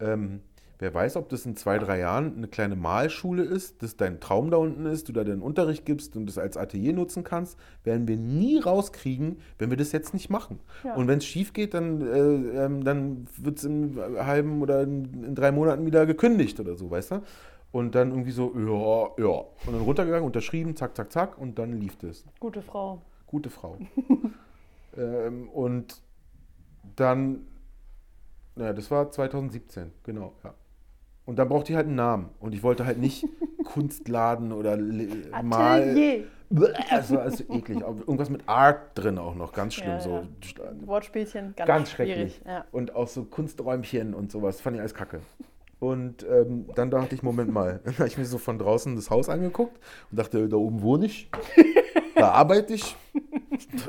ähm, Wer weiß, ob das in zwei, drei Jahren eine kleine Malschule ist, dass dein Traum da unten ist, du da den Unterricht gibst und das als Atelier nutzen kannst, werden wir nie rauskriegen, wenn wir das jetzt nicht machen. Ja. Und wenn es schief geht, dann, äh, ähm, dann wird es in halben oder in, in, drei Monaten wieder gekündigt oder so, weißt du? Und dann irgendwie so, ja, ja. Und dann runtergegangen, unterschrieben, zack, zack, zack, und dann lief das. Gute Frau. Gute Frau. ähm, und dann, naja, das war 2017, genau, ja. Und dann braucht die halt einen Namen. Und ich wollte halt nicht Kunstladen oder Mal. Das war also eklig. Irgendwas mit Art drin auch noch, ganz schlimm. Ja, so. Ja. Wortspielchen, ganz, ganz schrecklich. Ja. Und auch so Kunsträumchen und sowas, fand ich alles kacke. Und ähm, dann dachte ich, Moment mal, dann habe ich mir so von draußen das Haus angeguckt und dachte, da oben wohne ich, da arbeite ich.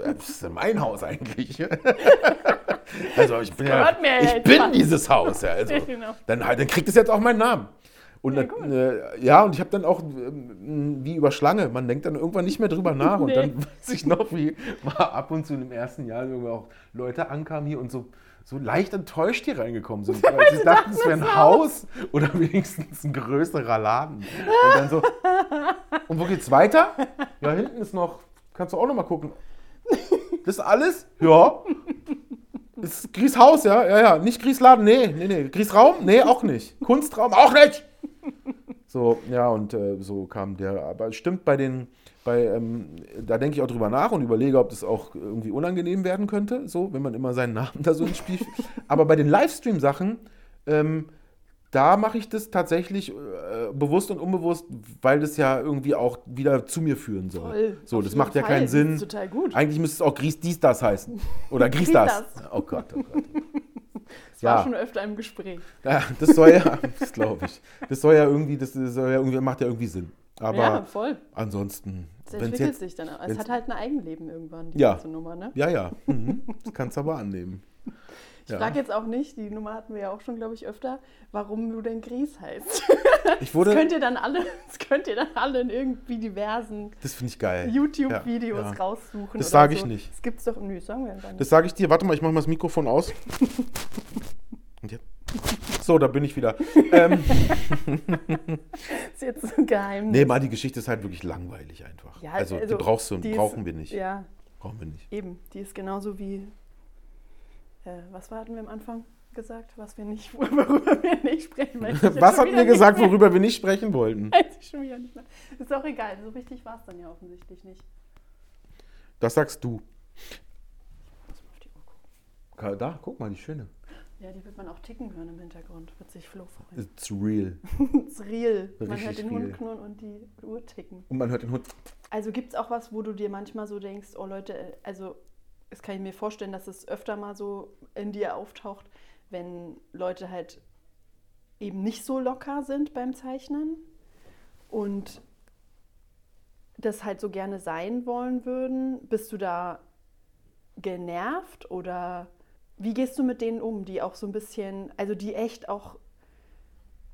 Das ist ja mein Haus eigentlich. Also ich bin, ja, ich bin dieses Haus. Ja, also, genau. dann, halt, dann kriegt es jetzt auch meinen Namen. Und ja, äh, ja, und ich habe dann auch, äh, wie über Schlange, man denkt dann irgendwann nicht mehr drüber nach. nee. Und dann weiß ich noch, wie mal ab und zu im ersten Jahr irgendwie auch Leute ankamen hier und so, so leicht enttäuscht hier reingekommen sind. Weil sie dachten, es wäre ein Haus oder wenigstens ein größerer Laden. Und dann so, und wo geht's weiter? Ja, hinten ist noch, kannst du auch noch mal gucken. Das alles? Ja. Das ist Gries Haus, ja? Ja, ja. Nicht Gries Laden, nee, nee, nee. Gries Raum? Nee, auch nicht. Kunstraum? Auch nicht! So, ja, und äh, so kam der. Aber es stimmt bei den, bei, ähm, da denke ich auch drüber nach und überlege, ob das auch irgendwie unangenehm werden könnte, so, wenn man immer seinen Namen da so ins Spiel. Aber bei den Livestream-Sachen, ähm, da mache ich das tatsächlich äh, bewusst und unbewusst, weil das ja irgendwie auch wieder zu mir führen soll. Voll. So, das macht ja keinen Sinn. Total gut. Eigentlich müsste es auch Gries dies das heißen. Oder Gries das. Oh Gott, oh Gott. Das ja. war schon öfter im Gespräch. Ja, das soll ja, das glaube ich. Das soll ja irgendwie, das soll ja irgendwie, macht ja irgendwie Sinn. Aber ja, voll. ansonsten. Es entwickelt jetzt, sich dann. Es hat halt ein Eigenleben irgendwann, die ja. ganze Nummer, ne? Ja, ja. Mhm. Das kannst du aber annehmen. Ich ja. frage jetzt auch nicht, die Nummer hatten wir ja auch schon, glaube ich, öfter, warum du denn Gries heißt. Ich wurde, das könnt ihr dann alle, das könnt ihr dann alle in irgendwie diversen YouTube-Videos ja, ja. raussuchen. Das sage so. ich nicht. Das gibt es doch, nö, sagen wir nicht. Das sage ich dir, warte mal, ich mache mal das Mikrofon aus. Und jetzt? So, da bin ich wieder. ähm. ist jetzt so geheim. Nee, mal die Geschichte ist halt wirklich langweilig einfach. Ja, also, also, die brauchst du, die brauchen ist, wir nicht. Ja. Brauchen wir nicht. Eben, die ist genauso wie äh, was hatten wir am Anfang gesagt, was wir nicht, worüber wir nicht sprechen wollten? was hatten wir gesagt, worüber wir nicht sprechen wollten? Weiß ich schon wieder nicht mehr. Ist auch egal, so richtig war es dann ja offensichtlich nicht. Das sagst du. Da, guck mal, die schöne. Ja, die wird man auch ticken hören im Hintergrund. Wird sich Flo freuen. It's real. It's real. Man Richtig hört den real. Hund knurren und die Uhr ticken. Und man hört den Hund. Also gibt es auch was, wo du dir manchmal so denkst, oh Leute, also das kann ich mir vorstellen, dass es öfter mal so in dir auftaucht, wenn Leute halt eben nicht so locker sind beim Zeichnen und das halt so gerne sein wollen würden, bist du da genervt oder wie gehst du mit denen um, die auch so ein bisschen, also die echt auch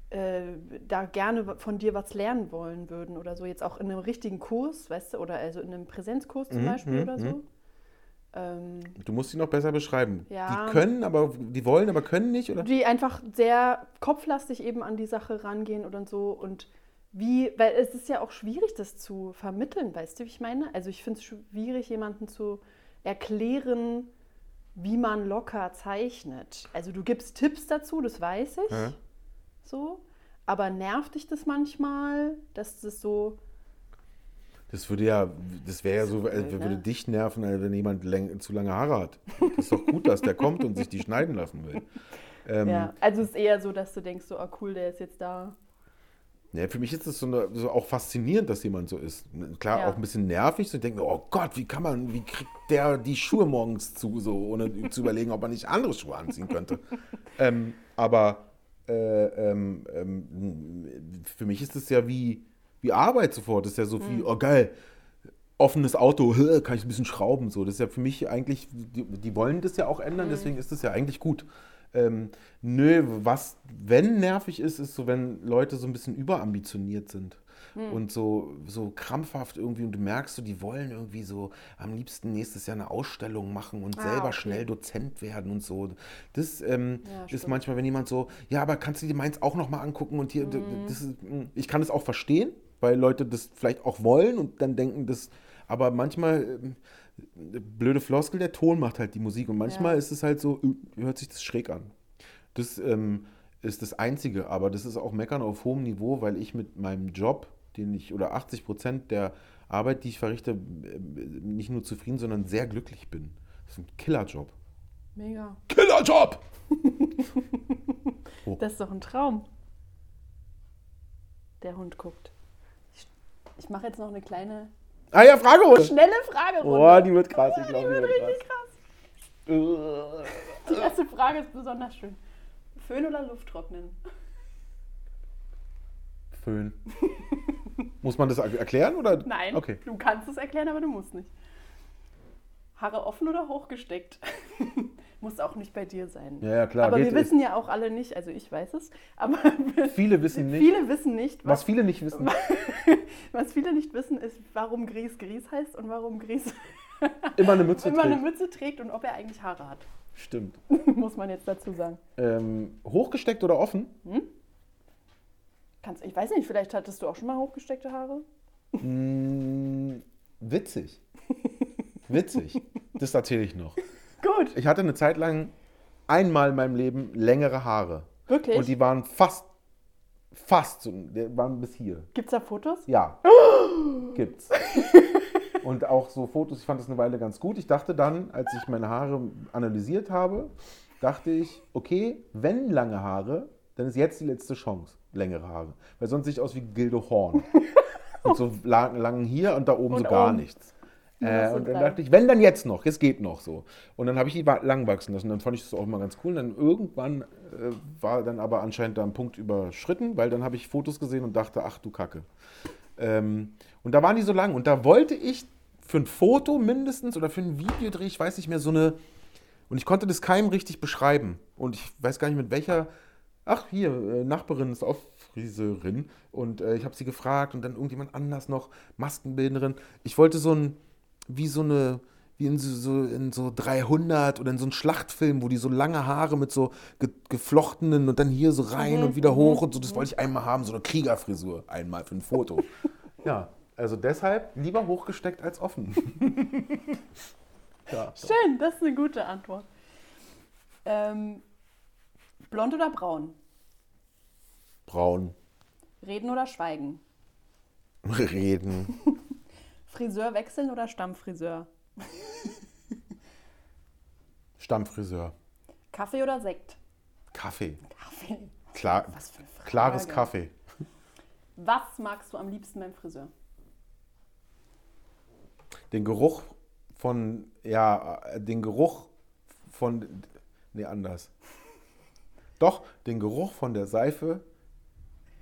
äh, da gerne von dir was lernen wollen würden oder so, jetzt auch in einem richtigen Kurs, weißt du, oder also in einem Präsenzkurs zum Mhm, Beispiel mhm, oder so? Ähm, Du musst sie noch besser beschreiben. Ja. Die können, aber die wollen, aber können nicht, oder? die einfach sehr kopflastig eben an die Sache rangehen oder so und wie, weil es ist ja auch schwierig, das zu vermitteln, weißt du, wie ich meine? Also ich finde es schwierig, jemanden zu erklären, wie man locker zeichnet. Also du gibst Tipps dazu, das weiß ich, Ja. so, aber nervt dich das manchmal, dass das so, Das würde ja, das wäre ja so, blöd, äh, ne? würde dich nerven, als wenn jemand zu lange Haare hat. Das ist doch gut, dass der kommt und sich die schneiden lassen will. Ähm, ja, also es ist eher so, dass du denkst, so, ah cool, der ist jetzt da. Ja, für mich ist es so, eine, so auch faszinierend, dass jemand so ist. Klar, Ja. auch ein bisschen nervig. So ich denke mir, oh Gott, wie kann man, wie kriegt der die Schuhe morgens zu, so ohne zu überlegen, ob man nicht andere Schuhe anziehen könnte. ähm, aber äh, ähm, ähm, für mich ist es ja wie, wie Arbeit sofort. Das ist ja so Mhm. wie, oh geil, offenes Auto, kann ich ein bisschen schrauben. So. Das ist ja für mich eigentlich, die, die wollen das ja auch ändern, Mhm. deswegen ist das ja eigentlich gut. Ähm, nö, was, wenn nervig ist, ist so, wenn Leute so ein bisschen überambitioniert sind Hm. und so, so krampfhaft irgendwie und du merkst so, die wollen irgendwie so am liebsten nächstes Jahr eine Ausstellung machen und Ah, selber okay. schnell Dozent werden und so. Das ähm, Ja, ist manchmal, wenn jemand so, ja, aber kannst du dir meins auch nochmal angucken und hier, Mhm. das ist, mh, ich kann es auch verstehen, weil Leute das vielleicht auch wollen und dann denken, das, aber manchmal, ähm, blöde Floskel, der Ton macht halt die Musik und manchmal Ja. ist es halt so, hört sich das schräg an. Das ähm, ist das Einzige, aber das ist auch Meckern auf hohem Niveau, weil ich mit meinem Job, den ich, oder 80 Prozent der Arbeit, die ich verrichte, äh, nicht nur zufrieden, sondern sehr glücklich bin. Das ist ein Killerjob. Mega. Killerjob! Das ist doch ein Traum. Der Hund guckt. Ich, mache jetzt noch eine kleine, Ah ja, Fragerunde! schnelle Fragerunde. Oh, die wird krass, ich die glaube, die wird wird richtig krass. krass. Die erste Frage ist besonders schön. Föhn oder Lufttrocknen? Föhn. Muss man das er- erklären oder? Nein, Okay. du kannst es erklären, aber du musst nicht. Haare offen oder hochgesteckt? Muss auch nicht bei dir sein. Ja, ja, klar. aber wir geht- wissen ja auch alle nicht, also ich weiß es, aber Viele wissen nicht. viele wissen nicht, was was, viele nicht wissen. was viele nicht wissen, ist, warum Gries Gries heißt und warum Gries Immer eine Mütze immer eine trägt. Mütze trägt und ob er eigentlich Haare hat. Stimmt. Muss man jetzt dazu sagen. Ähm, hochgesteckt oder offen? Kannst, ich weiß nicht, vielleicht hattest du auch schon mal hochgesteckte Haare? Mm, witzig. Witzig. Das erzähle ich noch. Gut, Ich hatte eine Zeit lang einmal in meinem Leben längere Haare. wirklich. Und die waren fast, fast, so, die waren bis hier. Gibt es da Fotos? Ja, gibt's. Und auch so Fotos, ich fand das eine Weile ganz gut. Ich dachte dann, als ich meine Haare analysiert habe, dachte ich, okay, wenn lange Haare, dann ist jetzt die letzte Chance, längere Haare. Weil sonst sehe ich aus wie Gildo Horn. und so lang, lang hier und da oben Und so gar oben. nichts. Äh, so und dann dachte ich, wenn dann jetzt noch, es geht noch so. Und dann habe ich die lang wachsen lassen. Dann fand ich das auch immer ganz cool. Und dann irgendwann äh, war dann aber anscheinend da ein Punkt überschritten, weil dann habe ich Fotos gesehen und dachte, ach du Kacke. Ähm, und da waren die so lang. Und da wollte ich für ein Foto mindestens oder für ein Videodreh, ich weiß nicht mehr, so eine. Und ich konnte das keinem richtig beschreiben. Und ich weiß gar nicht mit welcher. Ach, hier, äh, Nachbarin ist auch Friserin. Und äh, ich habe sie gefragt und dann irgendjemand anders noch, Maskenbildnerin. Ich wollte so ein, wie so eine, wie in so, so, in so 300 oder in so einem Schlachtfilm, wo die so lange Haare mit so ge geflochtenen und dann hier so rein und wieder hoch und so. Das wollte ich einmal haben, so eine Kriegerfrisur einmal für ein Foto. ja, also deshalb lieber hochgesteckt als offen. ja. Schön, das ist eine gute Antwort. Ähm, blond oder braun? Braun. Reden oder schweigen? Reden. Friseur wechseln oder Stammfriseur? Stammfriseur. Kaffee oder Sekt? Kaffee. Kaffee. Klar, klares Kaffee. Was magst du am liebsten beim Friseur? Den Geruch von, ja, äh, den Geruch von, nee, anders. Doch, den Geruch von der Seife,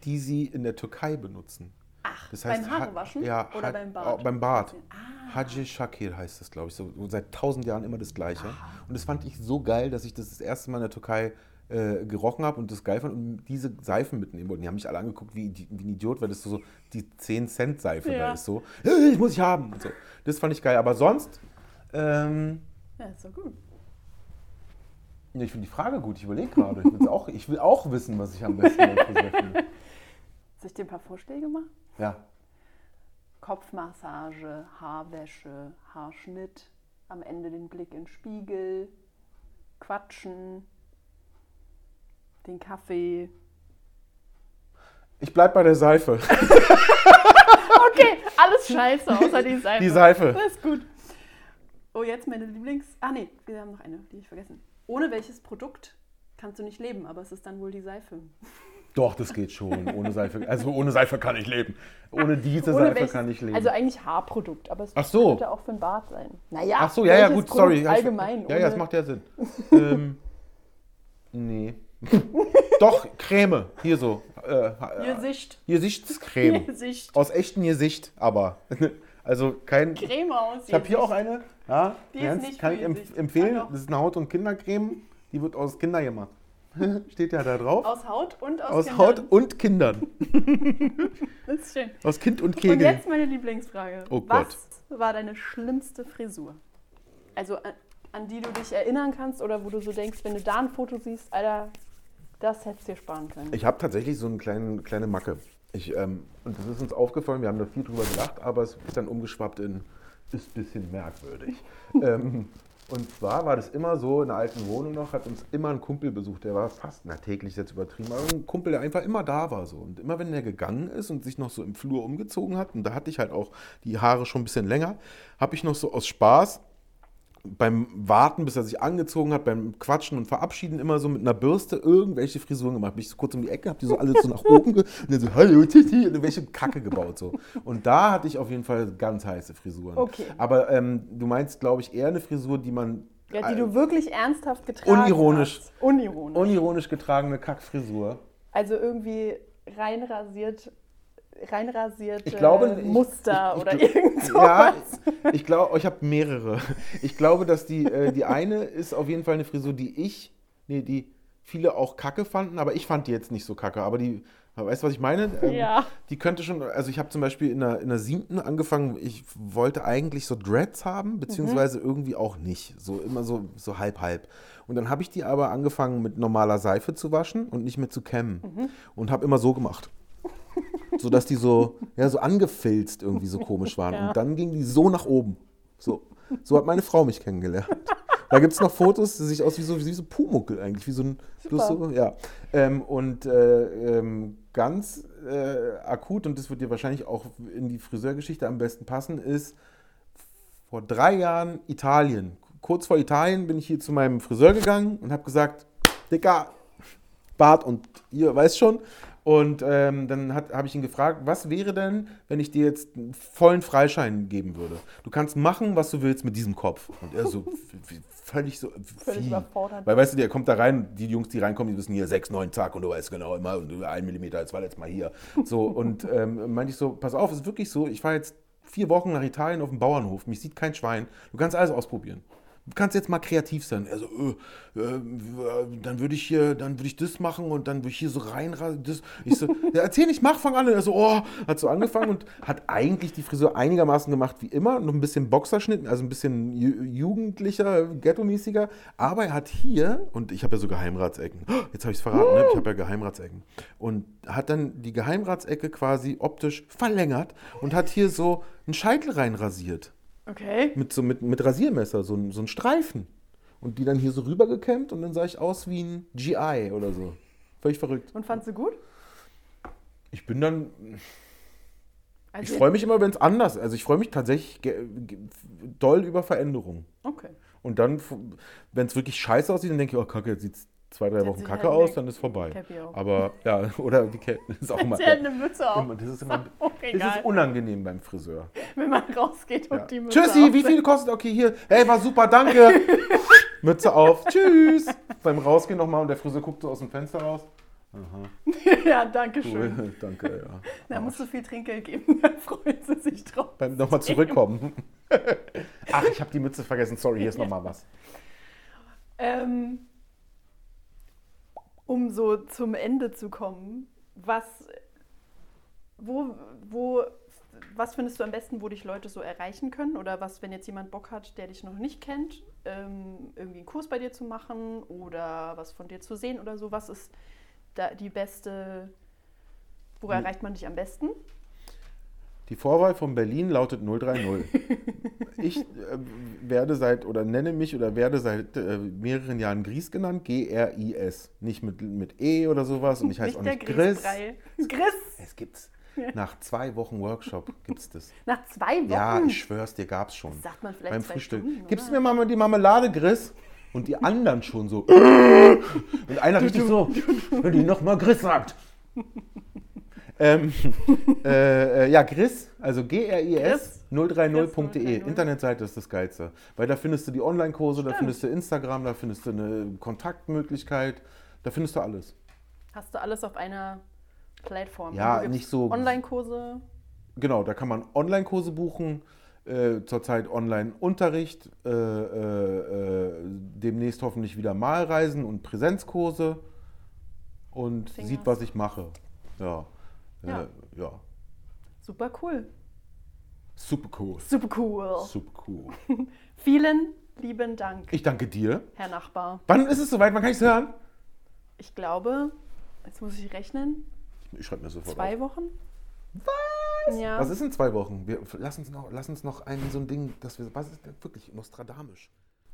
die sie in der Türkei benutzen. Ach, Das beim Ha- Haarewaschen ja, oder beim Bart? oh, beim Bart. Ah. Haji Shakir heißt das, glaube ich. So, seit tausend Jahren immer das Gleiche. Und das fand ich so geil, dass ich das das erste Mal in der Türkei äh, gerochen habe und das geil fand und diese Seifen mitnehmen wollte. Die haben mich alle angeguckt wie, wie ein Idiot, weil das so die 10-Cent-Seife Ja. da ist. So, "Äh, ich muss ich haben. So. Das fand ich geil. Aber sonst, ähm, Ja, ist doch gut. ja, ich finde die Frage gut. Ich überlege gerade. Ich, auch- ich will auch wissen, was ich am besten beim finde. Soll ich dir ein paar Vorschläge machen? Ja. Kopfmassage, Haarwäsche, Haarschnitt, am Ende den Blick in den Spiegel, quatschen, den Kaffee. Ich bleib bei der Seife. Okay, alles scheiße, außer die Seife. Die Seife. Das ist gut. Oh, jetzt meine Lieblings... Ah nee, wir haben noch eine, die ich vergessen. Ohne welches Produkt kannst du nicht leben, aber es ist dann wohl die Seife. Doch, das geht schon. Ohne Seife. Also ohne Seife kann ich leben. Ohne diese Ohne Seife welches- kann ich leben. Also eigentlich Haarprodukt, aber es Ach so. könnte auch für den Bart sein. Naja, Ach so, ja, ja, gut, sorry. Produkt Ja, ich- Allgemein. Ja, ja, das macht ja Sinn. ähm, nee. Doch, Creme. Hier so. Äh, Gesicht. Gesichtscreme. Gesicht. Aus echtem Gesicht, aber. Also kein. Creme aus. Ich habe hier auch eine. Ja, Die ist nicht kann ich empfehlen. Ah. Das ist eine Haut- und Kindercreme. Die wird aus Kinder gemacht. Steht ja da drauf. Aus Haut und aus, Aus Kindern. Haut und Kindern. Das ist schön. Aus Kind und Und Kegel. jetzt meine Lieblingsfrage. Oh Was war deine schlimmste Frisur? Also an, an die du dich erinnern kannst oder wo du so denkst, wenn du da ein Foto siehst, Alter, das hättest du dir sparen können. Ich habe tatsächlich so eine kleine, kleine Macke. Ich, ähm, und das ist uns aufgefallen, wir haben da viel drüber gelacht, aber es ist dann umgeschwappt in, ist ein bisschen merkwürdig. ähm, und zwar war das immer so, in der alten Wohnung noch, hat uns immer ein Kumpel besucht, der war fast, na täglich jetzt übertrieben, aber ein Kumpel, der einfach immer da war so. Und immer wenn der gegangen ist und sich noch so im Flur umgezogen hat, und da hatte ich halt auch die Haare schon ein bisschen länger, habe ich noch so aus Spaß beim Warten, bis er sich angezogen hat, beim Quatschen und Verabschieden immer so mit einer Bürste irgendwelche Frisuren gemacht. Bin ich so kurz um die Ecke, hab die so alle so nach oben ge und dann so, hallo, Titi, und irgendwelche Kacke gebaut so. Und da hatte ich auf jeden Fall ganz heiße Frisuren. Okay. Aber ähm, du meinst, glaube ich, eher eine Frisur, die man ja, die du wirklich ernsthaft getragen Unironisch. hast. Unironisch. unironisch getragene Kackfrisur. also irgendwie reinrasiert, reinrasiert Ich glaube, ich- Muster ich- ich oder gl- irgend sowas. Ja, ich glaube, ich habe mehrere. Ich glaube, dass die, äh, die eine ist auf jeden Fall eine Frisur, die ich, nee, die viele auch kacke fanden, aber ich fand die jetzt nicht so kacke. Aber die, weißt du, was ich meine? Ähm, Ja. Die könnte schon, also ich habe zum Beispiel in der, in der siebten angefangen, ich wollte eigentlich so Dreads haben, beziehungsweise irgendwie auch nicht. So immer so, so halb, halb. Und dann habe ich die aber angefangen mit normaler Seife zu waschen und nicht mehr zu kämmen. Und habe immer so gemacht. So dass die so, ja, so angefilzt irgendwie so komisch waren. Ja. Und dann ging die so nach oben. So, so hat meine Frau mich kennengelernt. Da gibt es noch Fotos, die sich aus wie so, wie so Pumuckel eigentlich, wie so ein, bloß so, ja. Ähm, und äh, ähm, ganz äh, akut, und das wird dir wahrscheinlich auch in die Friseurgeschichte am besten passen, ist vor drei Jahren Italien. Kurz vor Italien bin ich hier zu meinem Friseur gegangen und habe gesagt, Dicker, Bart und ihr weißt schon. Und ähm, dann habe ich ihn gefragt, was wäre denn, wenn ich dir jetzt einen vollen Freischein geben würde? Du kannst machen, was du willst mit diesem Kopf. Und er so, völlig so, Völlig wie? überfordert. Weil weißt du, der kommt da rein, die Jungs, die reinkommen, die wissen hier 6, 9, zack, und du weißt genau immer, und ein Millimeter, jetzt war letztes Mal hier. So, und ähm, meinte ich so, pass auf, es ist wirklich so, ich fahre jetzt vier Wochen nach Italien auf dem Bauernhof, mich sieht kein Schwein, du kannst alles ausprobieren. Du kannst jetzt mal kreativ sein. Er so, äh, äh, dann würde ich hier, dann würde ich das machen und dann würde ich hier so rein. Das. Ich so, ja, erzähl nicht, mach, fang an. Er so, oh, hat so angefangen und hat eigentlich die Frisur einigermaßen gemacht wie immer, noch ein bisschen Boxerschnitt, also ein bisschen ju jugendlicher, ghetto-mäßiger. Aber er hat hier, und ich habe ja so Geheimratsecken, jetzt habe ich es verraten, ne? ich habe ja Geheimratsecken. Und hat dann die Geheimratsecke quasi optisch verlängert und hat hier so einen Scheitel reinrasiert Okay. mit so mit, mit Rasiermesser, so, ein- so ein Streifen. Und die dann hier so rübergekämmt und dann sah ich aus wie ein GI oder so. Völlig verrückt. Und fandst du gut? Ich bin dann, Also ich freue mich immer, wenn es anders ist. Also ich freue mich tatsächlich ge- ge- doll über Veränderungen. Okay. Und dann, wenn es wirklich scheiße aussieht, dann denke ich, oh Kacke, jetzt sieht es zwei, drei Wochen Kacke halt aus, dann ist vorbei. Cappy. Aber ja, oder die Kette ist auch immer. Sie hat eine Mütze auf. das ist immer das ist unangenehm beim Friseur. wenn man rausgeht und Ja. die Mütze Tschüssi, wie viel kostet? Okay, hier. Hey, war super, danke. Mütze auf. Tschüss. Beim Rausgehen nochmal und der Friseur guckt so aus dem Fenster raus. ja, danke schön. Cool, danke, ja. Da musst du viel Trinkgeld geben, dann freuen sie sich drauf. Beim nochmal zurückkommen. Ach, ich habe die Mütze vergessen. Sorry, hier ist nochmal was. Ähm, um so zum Ende zu kommen, was, wo, wo, was findest du am besten, wo dich Leute so erreichen können? Oder was, wenn jetzt jemand Bock hat, der dich noch nicht kennt, ähm, irgendwie einen Kurs bei dir zu machen oder was von dir zu sehen oder so? Was ist da die beste, wo erreicht man dich am besten? Die Vorwahl von Berlin lautet 030. Ich äh, werde seit oder nenne mich oder werde seit äh, mehreren Jahren Gries genannt, G-R-I-S. Nicht mit, mit E oder sowas und ich heiße auch nicht Chris. Grießbrei. Chris! Es gibt's. Nach zwei Wochen Workshop gibt's das. Nach zwei Wochen? Ja, ich schwör's dir, gab's schon. Das sagt man vielleicht Beim zwei Frühstück. Stunden, Gibst mir mal die Marmelade, Chris? Und die anderen schon so. Und einer richtig so, wenn die nochmal Chris sagt. Ähm, äh, äh, ja, Gris, also G-R-I-S 030.de, 030. Internetseite ist das Geilste. Weil da findest du die Online-Kurse, da findest du Instagram, da findest du eine Kontaktmöglichkeit, da findest du alles. Hast du alles auf einer Plattform? Ja, nicht so- Online-Kurse. Genau, da kann man Online-Kurse buchen, äh, zurzeit Online-Unterricht, äh, äh, äh, demnächst hoffentlich wieder Malreisen und Präsenzkurse und Fingers. sieht, was ich mache. Ja. Ja. Äh, ja. Super cool. Super cool. Super cool. Super cool. Vielen lieben Dank, Ich danke dir. Herr Nachbar. Wann ist es soweit? Wann kann ich es hören? Ich glaube, jetzt muss ich rechnen, Ich schreibe mir sofort zwei auf. Wochen? Was? Ja. Was ist in zwei Wochen? Wir, lass, uns noch, lass uns noch ein so ein Ding, dass wir. Was ist denn wirklich Nostradamisch?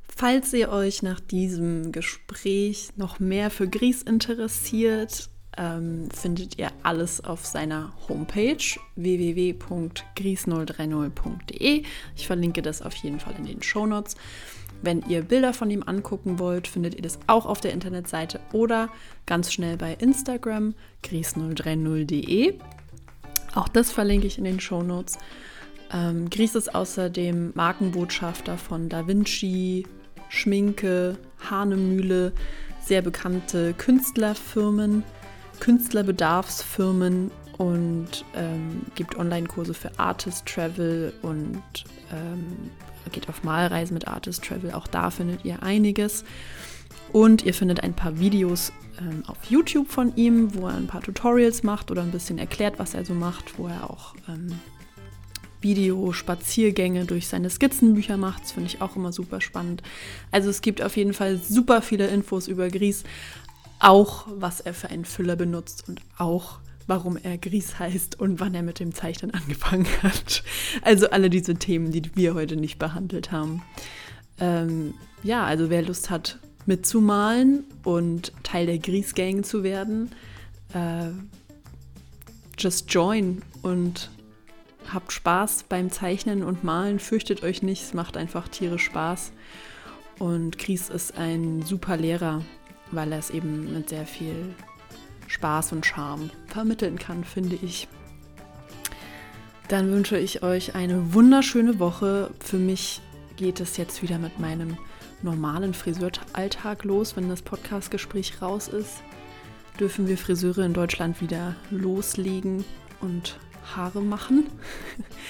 Falls ihr euch nach diesem Gespräch noch mehr für Gries interessiert, ähm, findet ihr alles auf seiner Homepage www.gries030.de. Ich verlinke das auf jeden Fall in den Shownotes. Wenn ihr Bilder von ihm angucken wollt, findet ihr das auch auf der Internetseite oder ganz schnell bei Instagram gries030.de. Auch das verlinke ich in den Shownotes. Ähm, Gries ist außerdem Markenbotschafter von Da Vinci, Schminke, Hahnemühle, sehr bekannte Künstlerfirmen, Künstlerbedarfsfirmen und ähm, gibt Online-Kurse für Artist Travel und ähm, geht auf Malreisen mit Artist Travel. Auch da findet ihr einiges. Und ihr findet ein paar Videos ähm, auf YouTube von ihm, wo er ein paar Tutorials macht oder ein bisschen erklärt, was er so macht, wo er auch ähm, Video-Spaziergänge durch seine Skizzenbücher macht. Das finde ich auch immer super spannend. Also es gibt auf jeden Fall super viele Infos über Gries, auch was er für einen Füller benutzt und auch warum er Gries heißt und wann er mit dem Zeichnen angefangen hat. Also alle diese Themen, die wir heute nicht behandelt haben. Ähm, ja, also wer Lust hat mitzumalen und Teil der Gries Gang zu werden, äh, just join und habt Spaß beim Zeichnen und Malen. Fürchtet euch nicht, es macht einfach tierisch Spaß. Und Gries ist ein super Lehrer, weil er es eben mit sehr viel Spaß und Charme vermitteln kann, finde ich. Dann wünsche ich euch eine wunderschöne Woche. Für mich geht es jetzt wieder mit meinem normalen Friseuralltag los, wenn das Podcastgespräch raus ist. Dürfen wir Friseure in Deutschland wieder loslegen und Haare machen.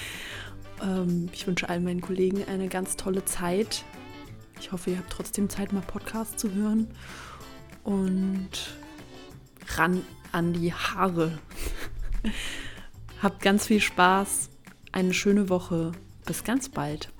ähm, ich wünsche allen meinen Kollegen eine ganz tolle Zeit. Ich hoffe, ihr habt trotzdem Zeit, mal Podcast zu hören. Und ran an die Haare. habt ganz viel Spaß, eine schöne Woche. Bis ganz bald.